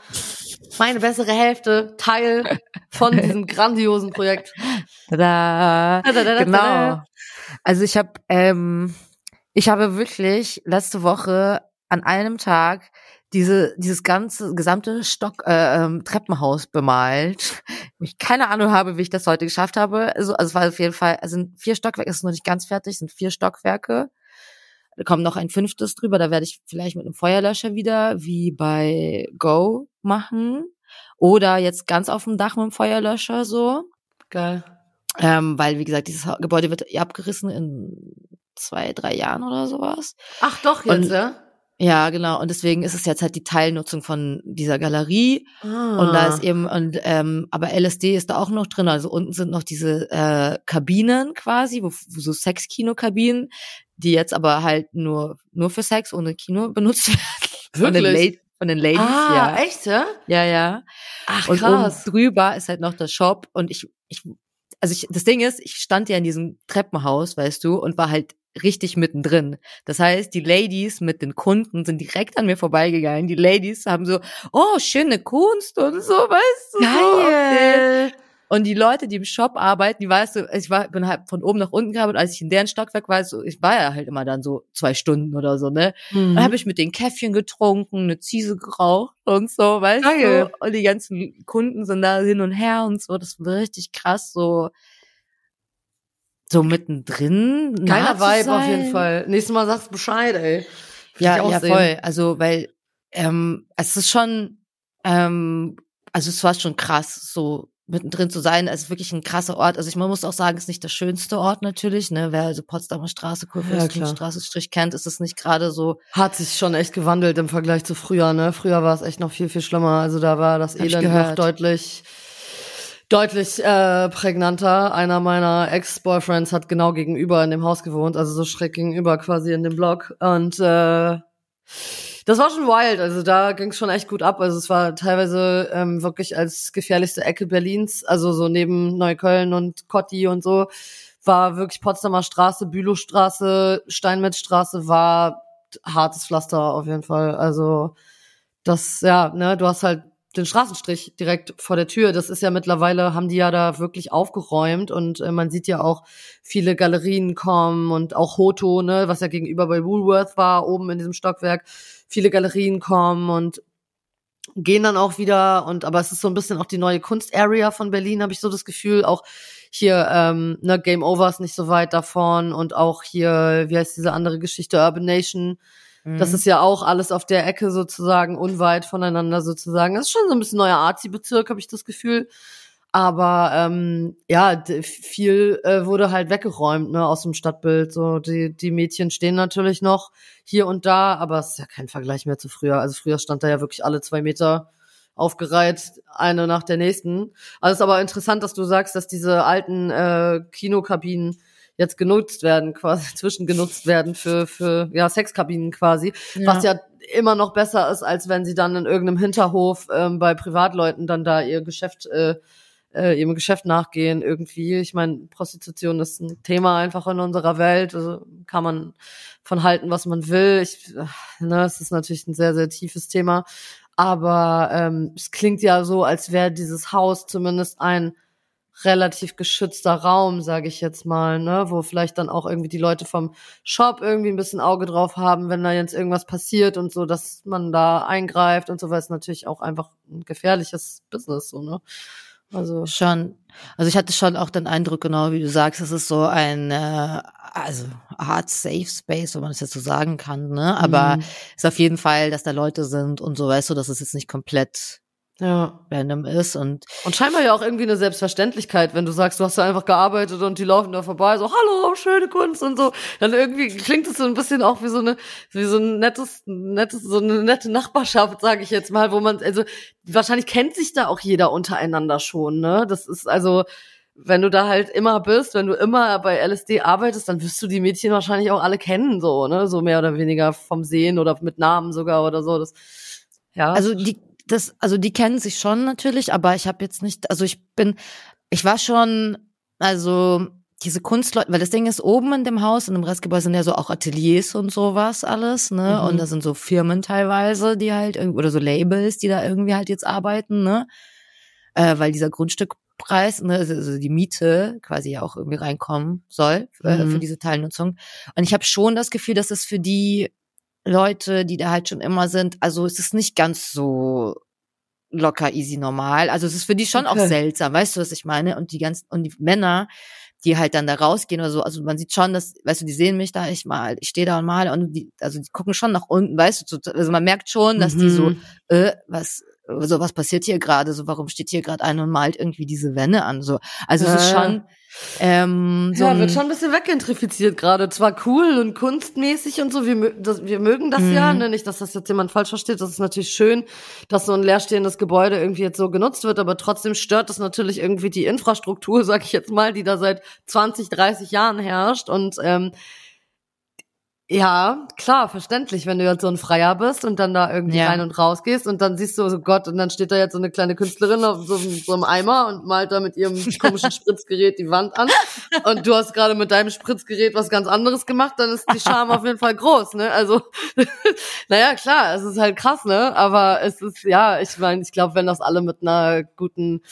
meine bessere Hälfte, Teil von diesem (laughs) grandiosen Projekt. Tada. Tada, genau. Also ich habe, ähm, ich habe wirklich letzte Woche an einem Tag diese, dieses ganze gesamte Stock äh, ähm, Treppenhaus bemalt. Ich keine Ahnung habe, wie ich das heute geschafft habe. Also, also es war auf jeden Fall, es sind vier Stockwerke, es ist noch nicht ganz fertig, es sind vier Stockwerke. Da kommt noch ein fünftes drüber, da werde ich vielleicht mit einem Feuerlöscher wieder, wie bei Go, machen. Oder jetzt ganz auf dem Dach mit dem Feuerlöscher so. Geil. Ähm, weil, wie gesagt, dieses Gebäude wird abgerissen in zwei, drei Jahren oder sowas. Ach doch, jetzt, und, ja? Ja, genau. Und deswegen ist es jetzt halt die Teilnutzung von dieser Galerie. Ah. Und da ist eben, und ähm, aber LSD ist da auch noch drin. Also unten sind noch diese äh, Kabinen quasi, wo, wo so Sexkino-Kabinen, die jetzt aber halt nur nur für Sex ohne Kino (laughs) benutzt werden. Wirklich? Von den, von den Ladies, ah, ja. echt, ja? Ja, ja. Ach, und krass. Und drüber ist halt noch der Shop und ich, ich, also ich, das Ding ist, ich stand ja in diesem Treppenhaus, weißt du, und war halt richtig mittendrin. Das heißt, die Ladies mit den Kunden sind direkt an mir vorbeigegangen. Die Ladies haben so, oh, schöne Kunst und so, weißt du. Geil. So. Und die Leute, die im Shop arbeiten, die weißt du, ich war, bin halt von oben nach unten gehabt und als ich in deren Stockwerk war, so, ich war ja halt immer dann so zwei Stunden oder so, ne? Mhm. Dann habe ich mit den Käffchen getrunken, eine Ziese geraucht und so, weißt Geil. du? Und die ganzen Kunden sind da hin und her und so. Das war richtig krass, so so mittendrin. Geiler Vibe auf jeden Fall. Nächstes Mal sagst du Bescheid, ey. ja, ja, sehen. voll. Also, weil ähm, es ist schon, ähm, also es war schon krass, so mittendrin zu sein. Es ist wirklich ein krasser Ort. Also ich man muss auch sagen, es ist nicht der schönste Ort natürlich. Ne? Wer also Potsdamer Straße, Kurfürstenstraße ja, Strich kennt, ist es nicht gerade so. Hat sich schon echt gewandelt im Vergleich zu früher. Ne? Früher war es echt noch viel, viel schlimmer. Also da war das Elend noch deutlich deutlich äh, prägnanter. Einer meiner Ex-Boyfriends hat genau gegenüber in dem Haus gewohnt, also so schräg gegenüber quasi in dem Block. Und äh, das war schon wild. Also da ging es schon echt gut ab. Also es war teilweise ähm, wirklich als gefährlichste Ecke Berlins, also so neben Neukölln und Kotti und so, war wirklich Potsdamer Straße, Bülowstraße, Steinmetzstraße war hartes Pflaster auf jeden Fall. Also das, ja, ne, du hast halt den Straßenstrich direkt vor der Tür. Das ist ja mittlerweile, haben die ja da wirklich aufgeräumt und äh, man sieht ja auch viele Galerien kommen und auch Hoto, ne, was ja gegenüber bei Woolworth war, oben in diesem Stockwerk, viele Galerien kommen und gehen dann auch wieder und aber es ist so ein bisschen auch die neue Kunstarea von Berlin, habe ich so das Gefühl, auch hier ähm, ne Game Over ist nicht so weit davon und auch hier wie heißt diese andere Geschichte Urban Nation das mhm. ist ja auch alles auf der Ecke sozusagen, unweit voneinander sozusagen. Das ist schon so ein bisschen neuer Arzi-Bezirk, habe ich das Gefühl. Aber ähm, ja, viel äh, wurde halt weggeräumt ne, aus dem Stadtbild. So die die Mädchen stehen natürlich noch hier und da, aber es ist ja kein Vergleich mehr zu früher. Also früher stand da ja wirklich alle zwei Meter aufgereiht, eine nach der nächsten. Also es ist aber interessant, dass du sagst, dass diese alten äh, Kinokabinen jetzt genutzt werden, quasi (laughs) zwischengenutzt werden für, für ja, Sexkabinen quasi. Ja. Was ja immer noch besser ist, als wenn sie dann in irgendeinem Hinterhof ähm, bei Privatleuten dann da ihr Geschäft äh, äh, ihrem Geschäft nachgehen irgendwie. Ich meine, Prostitution ist ein Thema einfach in unserer Welt. Also kann man von halten, was man will. Ich, ne, es ist natürlich ein sehr, sehr tiefes Thema. Aber ähm, es klingt ja so, als wäre dieses Haus zumindest ein relativ geschützter Raum, sage ich jetzt mal, ne, wo vielleicht dann auch irgendwie die Leute vom Shop irgendwie ein bisschen Auge drauf haben, wenn da jetzt irgendwas passiert und so, dass man da eingreift und so, weil es natürlich auch einfach ein gefährliches Business so, ne? Also schon. Also ich hatte schon auch den Eindruck, genau wie du sagst, es ist so ein äh, also Art Safe Space, wenn man das jetzt so sagen kann, ne? Aber mhm. ist auf jeden Fall, dass da Leute sind und so, weißt du, dass es jetzt nicht komplett ja. random ist und und scheinbar ja auch irgendwie eine Selbstverständlichkeit, wenn du sagst, du hast da einfach gearbeitet und die laufen da vorbei, so hallo, schöne Kunst und so, dann irgendwie klingt es so ein bisschen auch wie so eine wie so ein nettes nettes so eine nette Nachbarschaft, sage ich jetzt mal, wo man also wahrscheinlich kennt sich da auch jeder untereinander schon, ne? Das ist also wenn du da halt immer bist, wenn du immer bei LSD arbeitest, dann wirst du die Mädchen wahrscheinlich auch alle kennen, so, ne? So mehr oder weniger vom Sehen oder mit Namen sogar oder so. Das, ja. Also die das, also die kennen sich schon natürlich, aber ich habe jetzt nicht, also ich bin, ich war schon, also diese Kunstleute, weil das Ding ist, oben in dem Haus, in dem Restgebäude sind ja so auch Ateliers und sowas alles, ne? Mhm. Und da sind so Firmen teilweise, die halt, oder so Labels, die da irgendwie halt jetzt arbeiten, ne? Äh, weil dieser Grundstückpreis, ne, also, also die Miete quasi ja auch irgendwie reinkommen soll äh, mhm. für diese Teilnutzung. Und ich habe schon das Gefühl, dass es für die Leute, die da halt schon immer sind, also es ist nicht ganz so locker, easy, normal. Also es ist für die schon okay. auch seltsam, weißt du, was ich meine? Und die ganzen, und die Männer, die halt dann da rausgehen oder so, also man sieht schon, dass, weißt du, die sehen mich da, ich mal, ich stehe da und male und die, also die gucken schon nach unten, weißt du, also man merkt schon, dass mhm. die so, mhm. äh, was, so was passiert hier gerade, so warum steht hier gerade einer und malt irgendwie diese Wände an, so. Also ja. es ist schon ähm, so ja, wird schon ein bisschen weggentrifiziert gerade. Zwar cool und kunstmäßig und so, wir, das, wir mögen das mhm. ja, ne? nicht, dass das jetzt jemand falsch versteht. Das ist natürlich schön, dass so ein leerstehendes Gebäude irgendwie jetzt so genutzt wird, aber trotzdem stört das natürlich irgendwie die Infrastruktur, (laughs) sag ich jetzt mal, die da seit 20, 30 Jahren herrscht und ähm, ja, klar, verständlich, wenn du jetzt so ein Freier bist und dann da irgendwie ja. rein und raus gehst und dann siehst du so Gott und dann steht da jetzt so eine kleine Künstlerin auf so, so einem Eimer und malt da mit ihrem (laughs) komischen Spritzgerät die Wand an und du hast gerade mit deinem Spritzgerät was ganz anderes gemacht, dann ist die Scham auf jeden Fall groß, ne? Also, (laughs) naja, klar, es ist halt krass, ne? Aber es ist, ja, ich meine, ich glaube, wenn das alle mit einer guten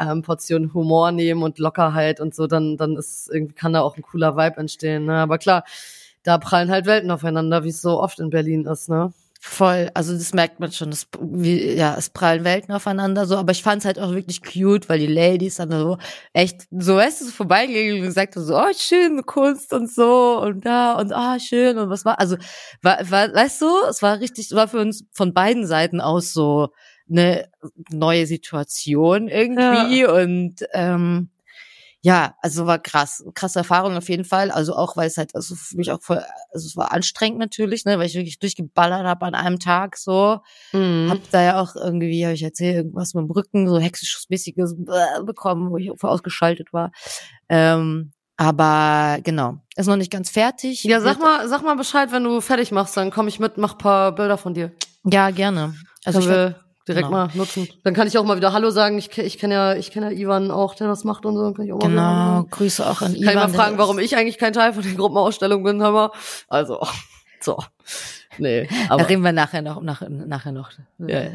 ähm, Portion Humor nehmen und Lockerheit und so, dann, dann ist irgendwie kann da auch ein cooler Vibe entstehen, ne? Aber klar, da prallen halt Welten aufeinander, wie es so oft in Berlin ist, ne? Voll, also das merkt man schon, das, wie, ja, es prallen Welten aufeinander so, aber ich fand es halt auch wirklich cute, weil die Ladies dann so echt, so weißt du, so vorbeigegangen und gesagt haben, so, oh, schön, Kunst und so und da und ah, oh, schön und was war, also, war, war, weißt du, es war richtig, war für uns von beiden Seiten aus so eine neue Situation irgendwie ja. und ähm, ja, also war krass, krasse Erfahrung auf jeden Fall. Also auch, weil es halt, also für mich auch voll, also es war anstrengend natürlich, ne, weil ich wirklich durchgeballert habe an einem Tag so. Mhm. Hab da ja auch irgendwie, habe ich erzählt, irgendwas mit dem Rücken, so hexenschussmäßiges bekommen, wo ich voll ausgeschaltet war. Ähm, aber genau, ist noch nicht ganz fertig. Ja, sag mal, sag mal Bescheid, wenn du fertig machst, dann komme ich mit, mach paar Bilder von dir. Ja, gerne. Also Können ich direkt genau. mal nutzen. Dann kann ich auch mal wieder Hallo sagen. Ich, ich kenne ja, ich kenne ja Ivan auch, der das macht und so. Dann kann ich auch mal genau, Grüße auch an Ivan. Kann ich mal fragen, warum ich eigentlich kein Teil von den Gruppenausstellungen bin, aber also (laughs) so. Nee, aber da reden wir nachher noch, nach, nachher noch. Ja, ja.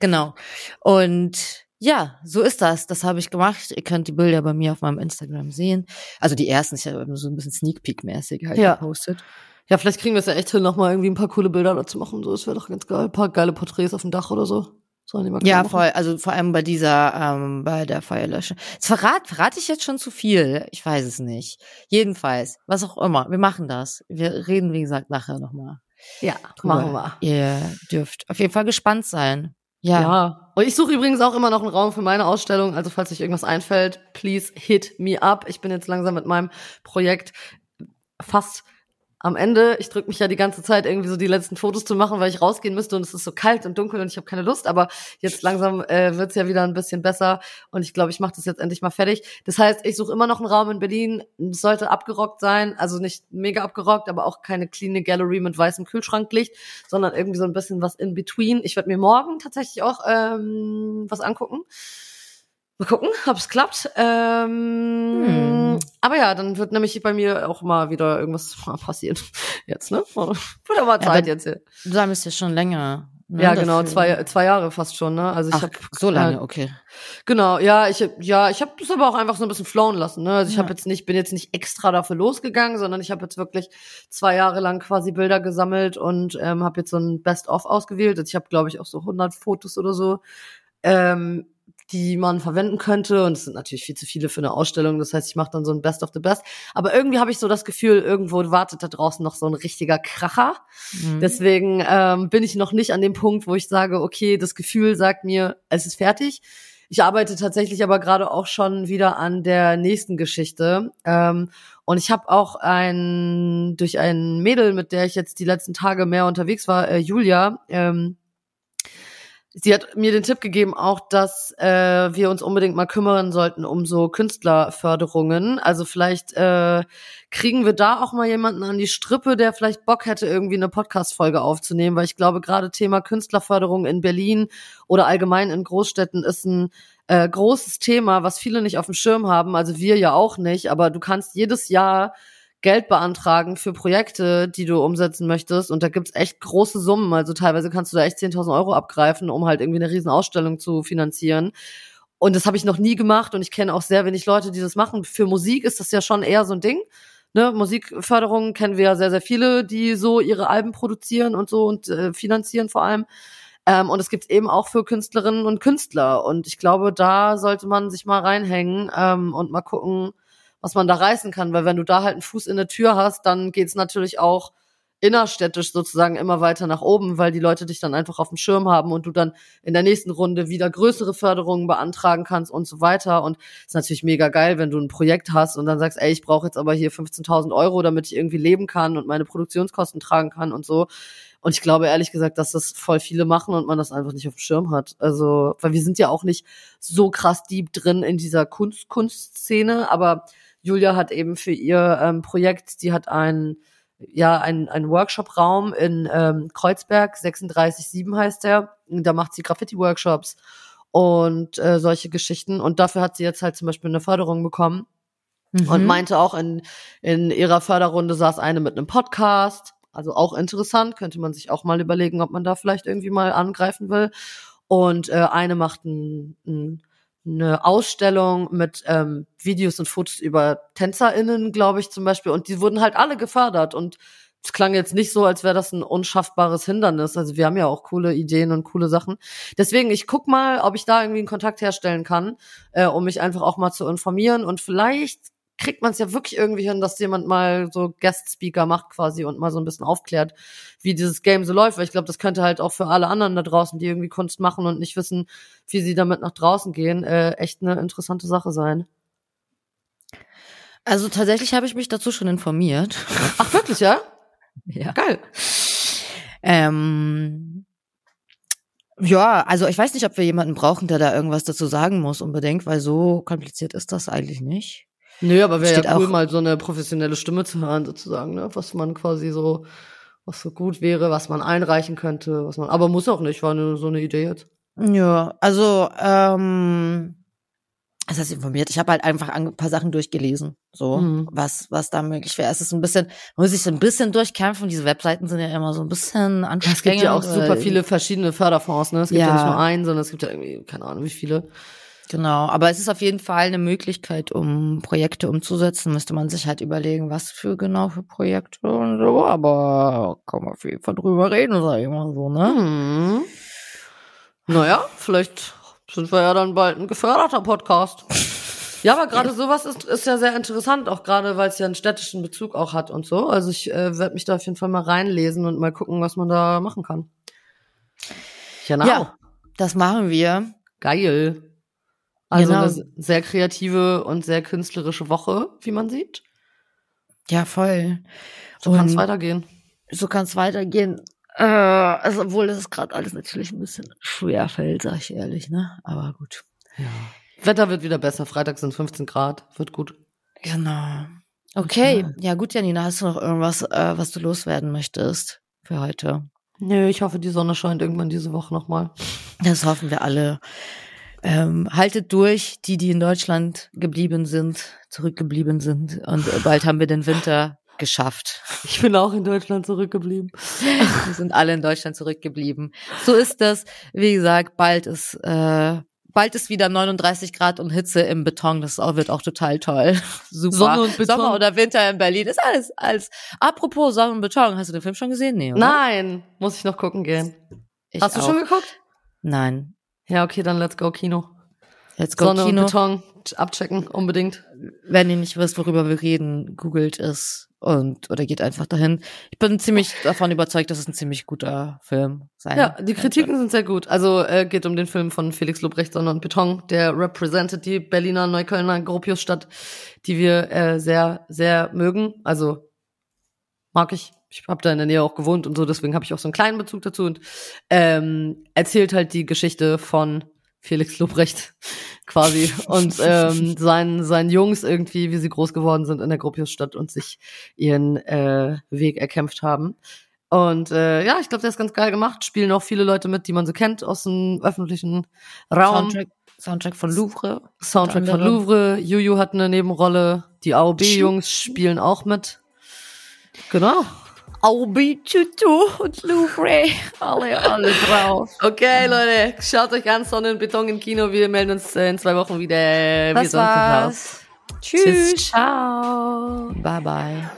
Genau. Und ja, so ist das. Das habe ich gemacht. Ihr könnt die Bilder bei mir auf meinem Instagram sehen. Also die ersten, ich habe so ein bisschen Sneak Peek mäßig halt ja. gepostet. Ja, vielleicht kriegen wir es ja echt hin, nochmal irgendwie ein paar coole Bilder dazu machen. So, das wäre doch ganz geil. Ein paar geile Porträts auf dem Dach oder so. Ja, voll. Also vor allem bei dieser, ähm, bei der Feuerlösche. Jetzt verrat, verrate ich jetzt schon zu viel. Ich weiß es nicht. Jedenfalls, was auch immer. Wir machen das. Wir reden, wie gesagt, nachher nochmal. Ja, machen wir. Ihr dürft auf jeden Fall gespannt sein. Ja. ja. Und ich suche übrigens auch immer noch einen Raum für meine Ausstellung. Also falls euch irgendwas einfällt, please hit me up. Ich bin jetzt langsam mit meinem Projekt fast am Ende, ich drücke mich ja die ganze Zeit irgendwie so die letzten Fotos zu machen, weil ich rausgehen müsste und es ist so kalt und dunkel und ich habe keine Lust, aber jetzt langsam äh, wird es ja wieder ein bisschen besser und ich glaube, ich mache das jetzt endlich mal fertig. Das heißt, ich suche immer noch einen Raum in Berlin, es sollte abgerockt sein, also nicht mega abgerockt, aber auch keine clean Gallery mit weißem Kühlschranklicht, sondern irgendwie so ein bisschen was in between. Ich werde mir morgen tatsächlich auch ähm, was angucken. Mal gucken, ob es klappt. Ähm, hm. Aber ja, dann wird nämlich bei mir auch mal wieder irgendwas (laughs) passieren. Jetzt, ne? (laughs) Wird aber Zeit ja, jetzt. Hier. Du sammelst ja schon länger. Ne, ja, genau, zwei, zwei Jahre fast schon, ne? Also ich Ach, hab, so lange, okay. Genau, ja, ich ja, ich habe das aber auch einfach so ein bisschen flowen lassen, ne? Also ich ja. habe jetzt nicht bin jetzt nicht extra dafür losgegangen, sondern ich habe jetzt wirklich zwei Jahre lang quasi Bilder gesammelt und ähm, habe jetzt so ein Best of ausgewählt. Also ich habe glaube ich auch so 100 Fotos oder so. Ähm, die man verwenden könnte. Und es sind natürlich viel zu viele für eine Ausstellung. Das heißt, ich mache dann so ein Best of the Best. Aber irgendwie habe ich so das Gefühl, irgendwo wartet da draußen noch so ein richtiger Kracher. Mhm. Deswegen ähm, bin ich noch nicht an dem Punkt, wo ich sage, okay, das Gefühl sagt mir, es ist fertig. Ich arbeite tatsächlich aber gerade auch schon wieder an der nächsten Geschichte. Ähm, und ich habe auch ein durch ein Mädel, mit der ich jetzt die letzten Tage mehr unterwegs war, äh, Julia, ähm, sie hat mir den Tipp gegeben auch, dass äh, wir uns unbedingt mal kümmern sollten um so Künstlerförderungen. Also vielleicht äh, kriegen wir da auch mal jemanden an die Strippe, der vielleicht Bock hätte, irgendwie eine Podcast-Folge aufzunehmen, weil ich glaube, gerade Thema Künstlerförderung in Berlin oder allgemein in Großstädten ist ein äh, großes Thema, was viele nicht auf dem Schirm haben. Also wir ja auch nicht, aber du kannst jedes Jahr Geld beantragen für Projekte, die du umsetzen möchtest. Und da gibt's echt große Summen. Also teilweise kannst du da echt 10.000 Euro abgreifen, um halt irgendwie eine riesen Ausstellung zu finanzieren. Und das habe ich noch nie gemacht und ich kenne auch sehr wenig Leute, die das machen. Für Musik ist das ja schon eher so ein Ding. Ne, Musikförderung kennen wir ja sehr, sehr viele, die so ihre Alben produzieren und so und äh, finanzieren vor allem. Ähm, und es gibt eben auch für Künstlerinnen und Künstler. Und ich glaube, da sollte man sich mal reinhängen ähm, und mal gucken, was man da reißen kann, weil wenn du da halt einen Fuß in der Tür hast, dann geht's natürlich auch innerstädtisch sozusagen immer weiter nach oben, weil die Leute dich dann einfach auf dem Schirm haben und du dann in der nächsten Runde wieder größere Förderungen beantragen kannst und so weiter. Und ist natürlich mega geil, wenn du ein Projekt hast und dann sagst, ey, ich brauche jetzt aber hier 15.000 Euro, damit ich irgendwie leben kann und meine Produktionskosten tragen kann und so. Und ich glaube ehrlich gesagt, dass das voll viele machen und man das einfach nicht auf dem Schirm hat. Also, weil wir sind ja auch nicht so krass deep drin in dieser Kunst Kunstszene, aber Julia hat eben für ihr ähm, Projekt, die hat ein ja ein, ein Workshop-Raum in ähm, Kreuzberg, 36.7 heißt der. Da macht sie Graffiti-Workshops und äh, solche Geschichten. Und dafür hat sie jetzt halt zum Beispiel eine Förderung bekommen. Mhm. Und meinte auch, in, in ihrer Förderrunde saß eine mit einem Podcast. Also auch interessant, könnte man sich auch mal überlegen, ob man da vielleicht irgendwie mal angreifen will. Und äh, eine macht ein, ein eine Ausstellung mit ähm, Videos und Fotos über TänzerInnen, glaube ich, zum Beispiel. Und die wurden halt alle gefördert. Und es klang jetzt nicht so, als wäre das ein unschaffbares Hindernis. Also wir haben ja auch coole Ideen und coole Sachen. Deswegen, ich guck mal, ob ich da irgendwie einen Kontakt herstellen kann, äh, um mich einfach auch mal zu informieren. Und vielleicht kriegt man es ja wirklich irgendwie hin, dass jemand mal so Guest-Speaker macht quasi und mal so ein bisschen aufklärt, wie dieses Game so läuft. Weil ich glaube, das könnte halt auch für alle anderen da draußen, die irgendwie Kunst machen und nicht wissen, wie sie damit nach draußen gehen, äh, echt eine interessante Sache sein. Also tatsächlich habe ich mich dazu schon informiert. (laughs) Ach wirklich, ja? (laughs) Ja. Geil. Ähm, ja, also ich weiß nicht, ob wir jemanden brauchen, der da irgendwas dazu sagen muss unbedingt, weil so kompliziert ist das eigentlich nicht. Nö, aber wäre ja cool, mal so eine professionelle Stimme zu hören, sozusagen, ne? Was man quasi so, was so gut wäre, was man einreichen könnte, was man, aber muss auch nicht, war nur so eine Idee jetzt. Ja, also, ähm, das heißt informiert. Ich habe halt einfach ein paar Sachen durchgelesen, so mhm. was was da möglich wäre. Es ist ein bisschen, muss ich so ein bisschen durchkämpfen. Diese Webseiten sind ja immer so ein bisschen anstrengend. Es gibt ja auch super viele verschiedene Förderfonds, ne? Es gibt ja, ja nicht nur einen, sondern es gibt ja irgendwie keine Ahnung wie viele. Genau, aber es ist auf jeden Fall eine Möglichkeit, um Projekte umzusetzen, müsste man sich halt überlegen, was für genau für Projekte und so, aber kann man auf jeden Fall drüber reden, sag ich mal so, ne? Hm. Naja, vielleicht sind wir ja dann bald ein geförderter Podcast. Ja, aber gerade sowas ist, ist ja sehr interessant, auch gerade weil es ja einen städtischen Bezug auch hat und so. Also ich äh, werde mich da auf jeden Fall mal reinlesen und mal gucken, was man da machen kann. Genau. Ja, das machen wir. Geil. Also genau. eine sehr kreative und sehr künstlerische Woche, wie man sieht. Ja, voll. So kann es weitergehen. So kann es weitergehen. Äh, also, obwohl das gerade alles natürlich ein bisschen schwer fällt, sag ich ehrlich, ne? Aber gut. Ja. Wetter wird wieder besser. Freitag sind 15 Grad. Wird gut. Genau. Okay. okay. Ja, gut, Janina, hast du noch irgendwas, äh, was du loswerden möchtest für heute? Nö, ich hoffe, die Sonne scheint irgendwann diese Woche nochmal. Das hoffen wir alle. Ähm, haltet durch, die, die in Deutschland geblieben sind, zurückgeblieben sind. Und bald haben wir den Winter geschafft. Ich bin auch in Deutschland zurückgeblieben. wir sind alle in Deutschland zurückgeblieben. So ist das. Wie gesagt, bald ist äh, bald ist wieder 39 Grad und Hitze im Beton. Das wird auch total toll. Super. Sonne und Beton. Sommer oder Winter in Berlin ist alles als. Apropos Sonne und Beton, hast du den Film schon gesehen? Nee, oder? Nein, muss ich noch gucken gehen. Ich hast du auch. schon geguckt? Nein. Ja, okay, dann let's go Kino. Let's go Sonne Kino. Und Beton abchecken, unbedingt. Wenn ihr nicht wisst, worüber wir reden, googelt es und oder geht einfach dahin. Ich bin ziemlich davon überzeugt, dass es ein ziemlich guter Film sein Ja, die Kritiken könnte. sind sehr gut. Also äh, geht um den Film von Felix Lobrecht, Sonne und Beton, der represented die Berliner Neuköllner Gropiusstadt, die wir äh, sehr, sehr mögen. Also mag ich ich habe da in der Nähe auch gewohnt und so, deswegen habe ich auch so einen kleinen Bezug dazu und ähm, erzählt halt die Geschichte von Felix Lobrecht (laughs) quasi und ähm, (laughs) seinen, seinen Jungs irgendwie, wie sie groß geworden sind in der Gropiusstadt und sich ihren äh, Weg erkämpft haben. Und äh, ja, ich glaube, der ist ganz geil gemacht. Spielen auch viele Leute mit, die man so kennt aus dem öffentlichen Raum. Soundtrack, Soundtrack von Louvre. Soundtrack von Louvre. Juju hat eine Nebenrolle. Die AOB-Jungs spielen auch mit. Genau. Albi, Tutu und Louvre. Alle, alle drauf. Okay, Leute, schaut euch an, Sonnenbeton im Kino. Wir melden uns äh, in zwei Wochen wieder. Das Wir war's. Tschüss. Tschüss. Ciao. Bye, bye.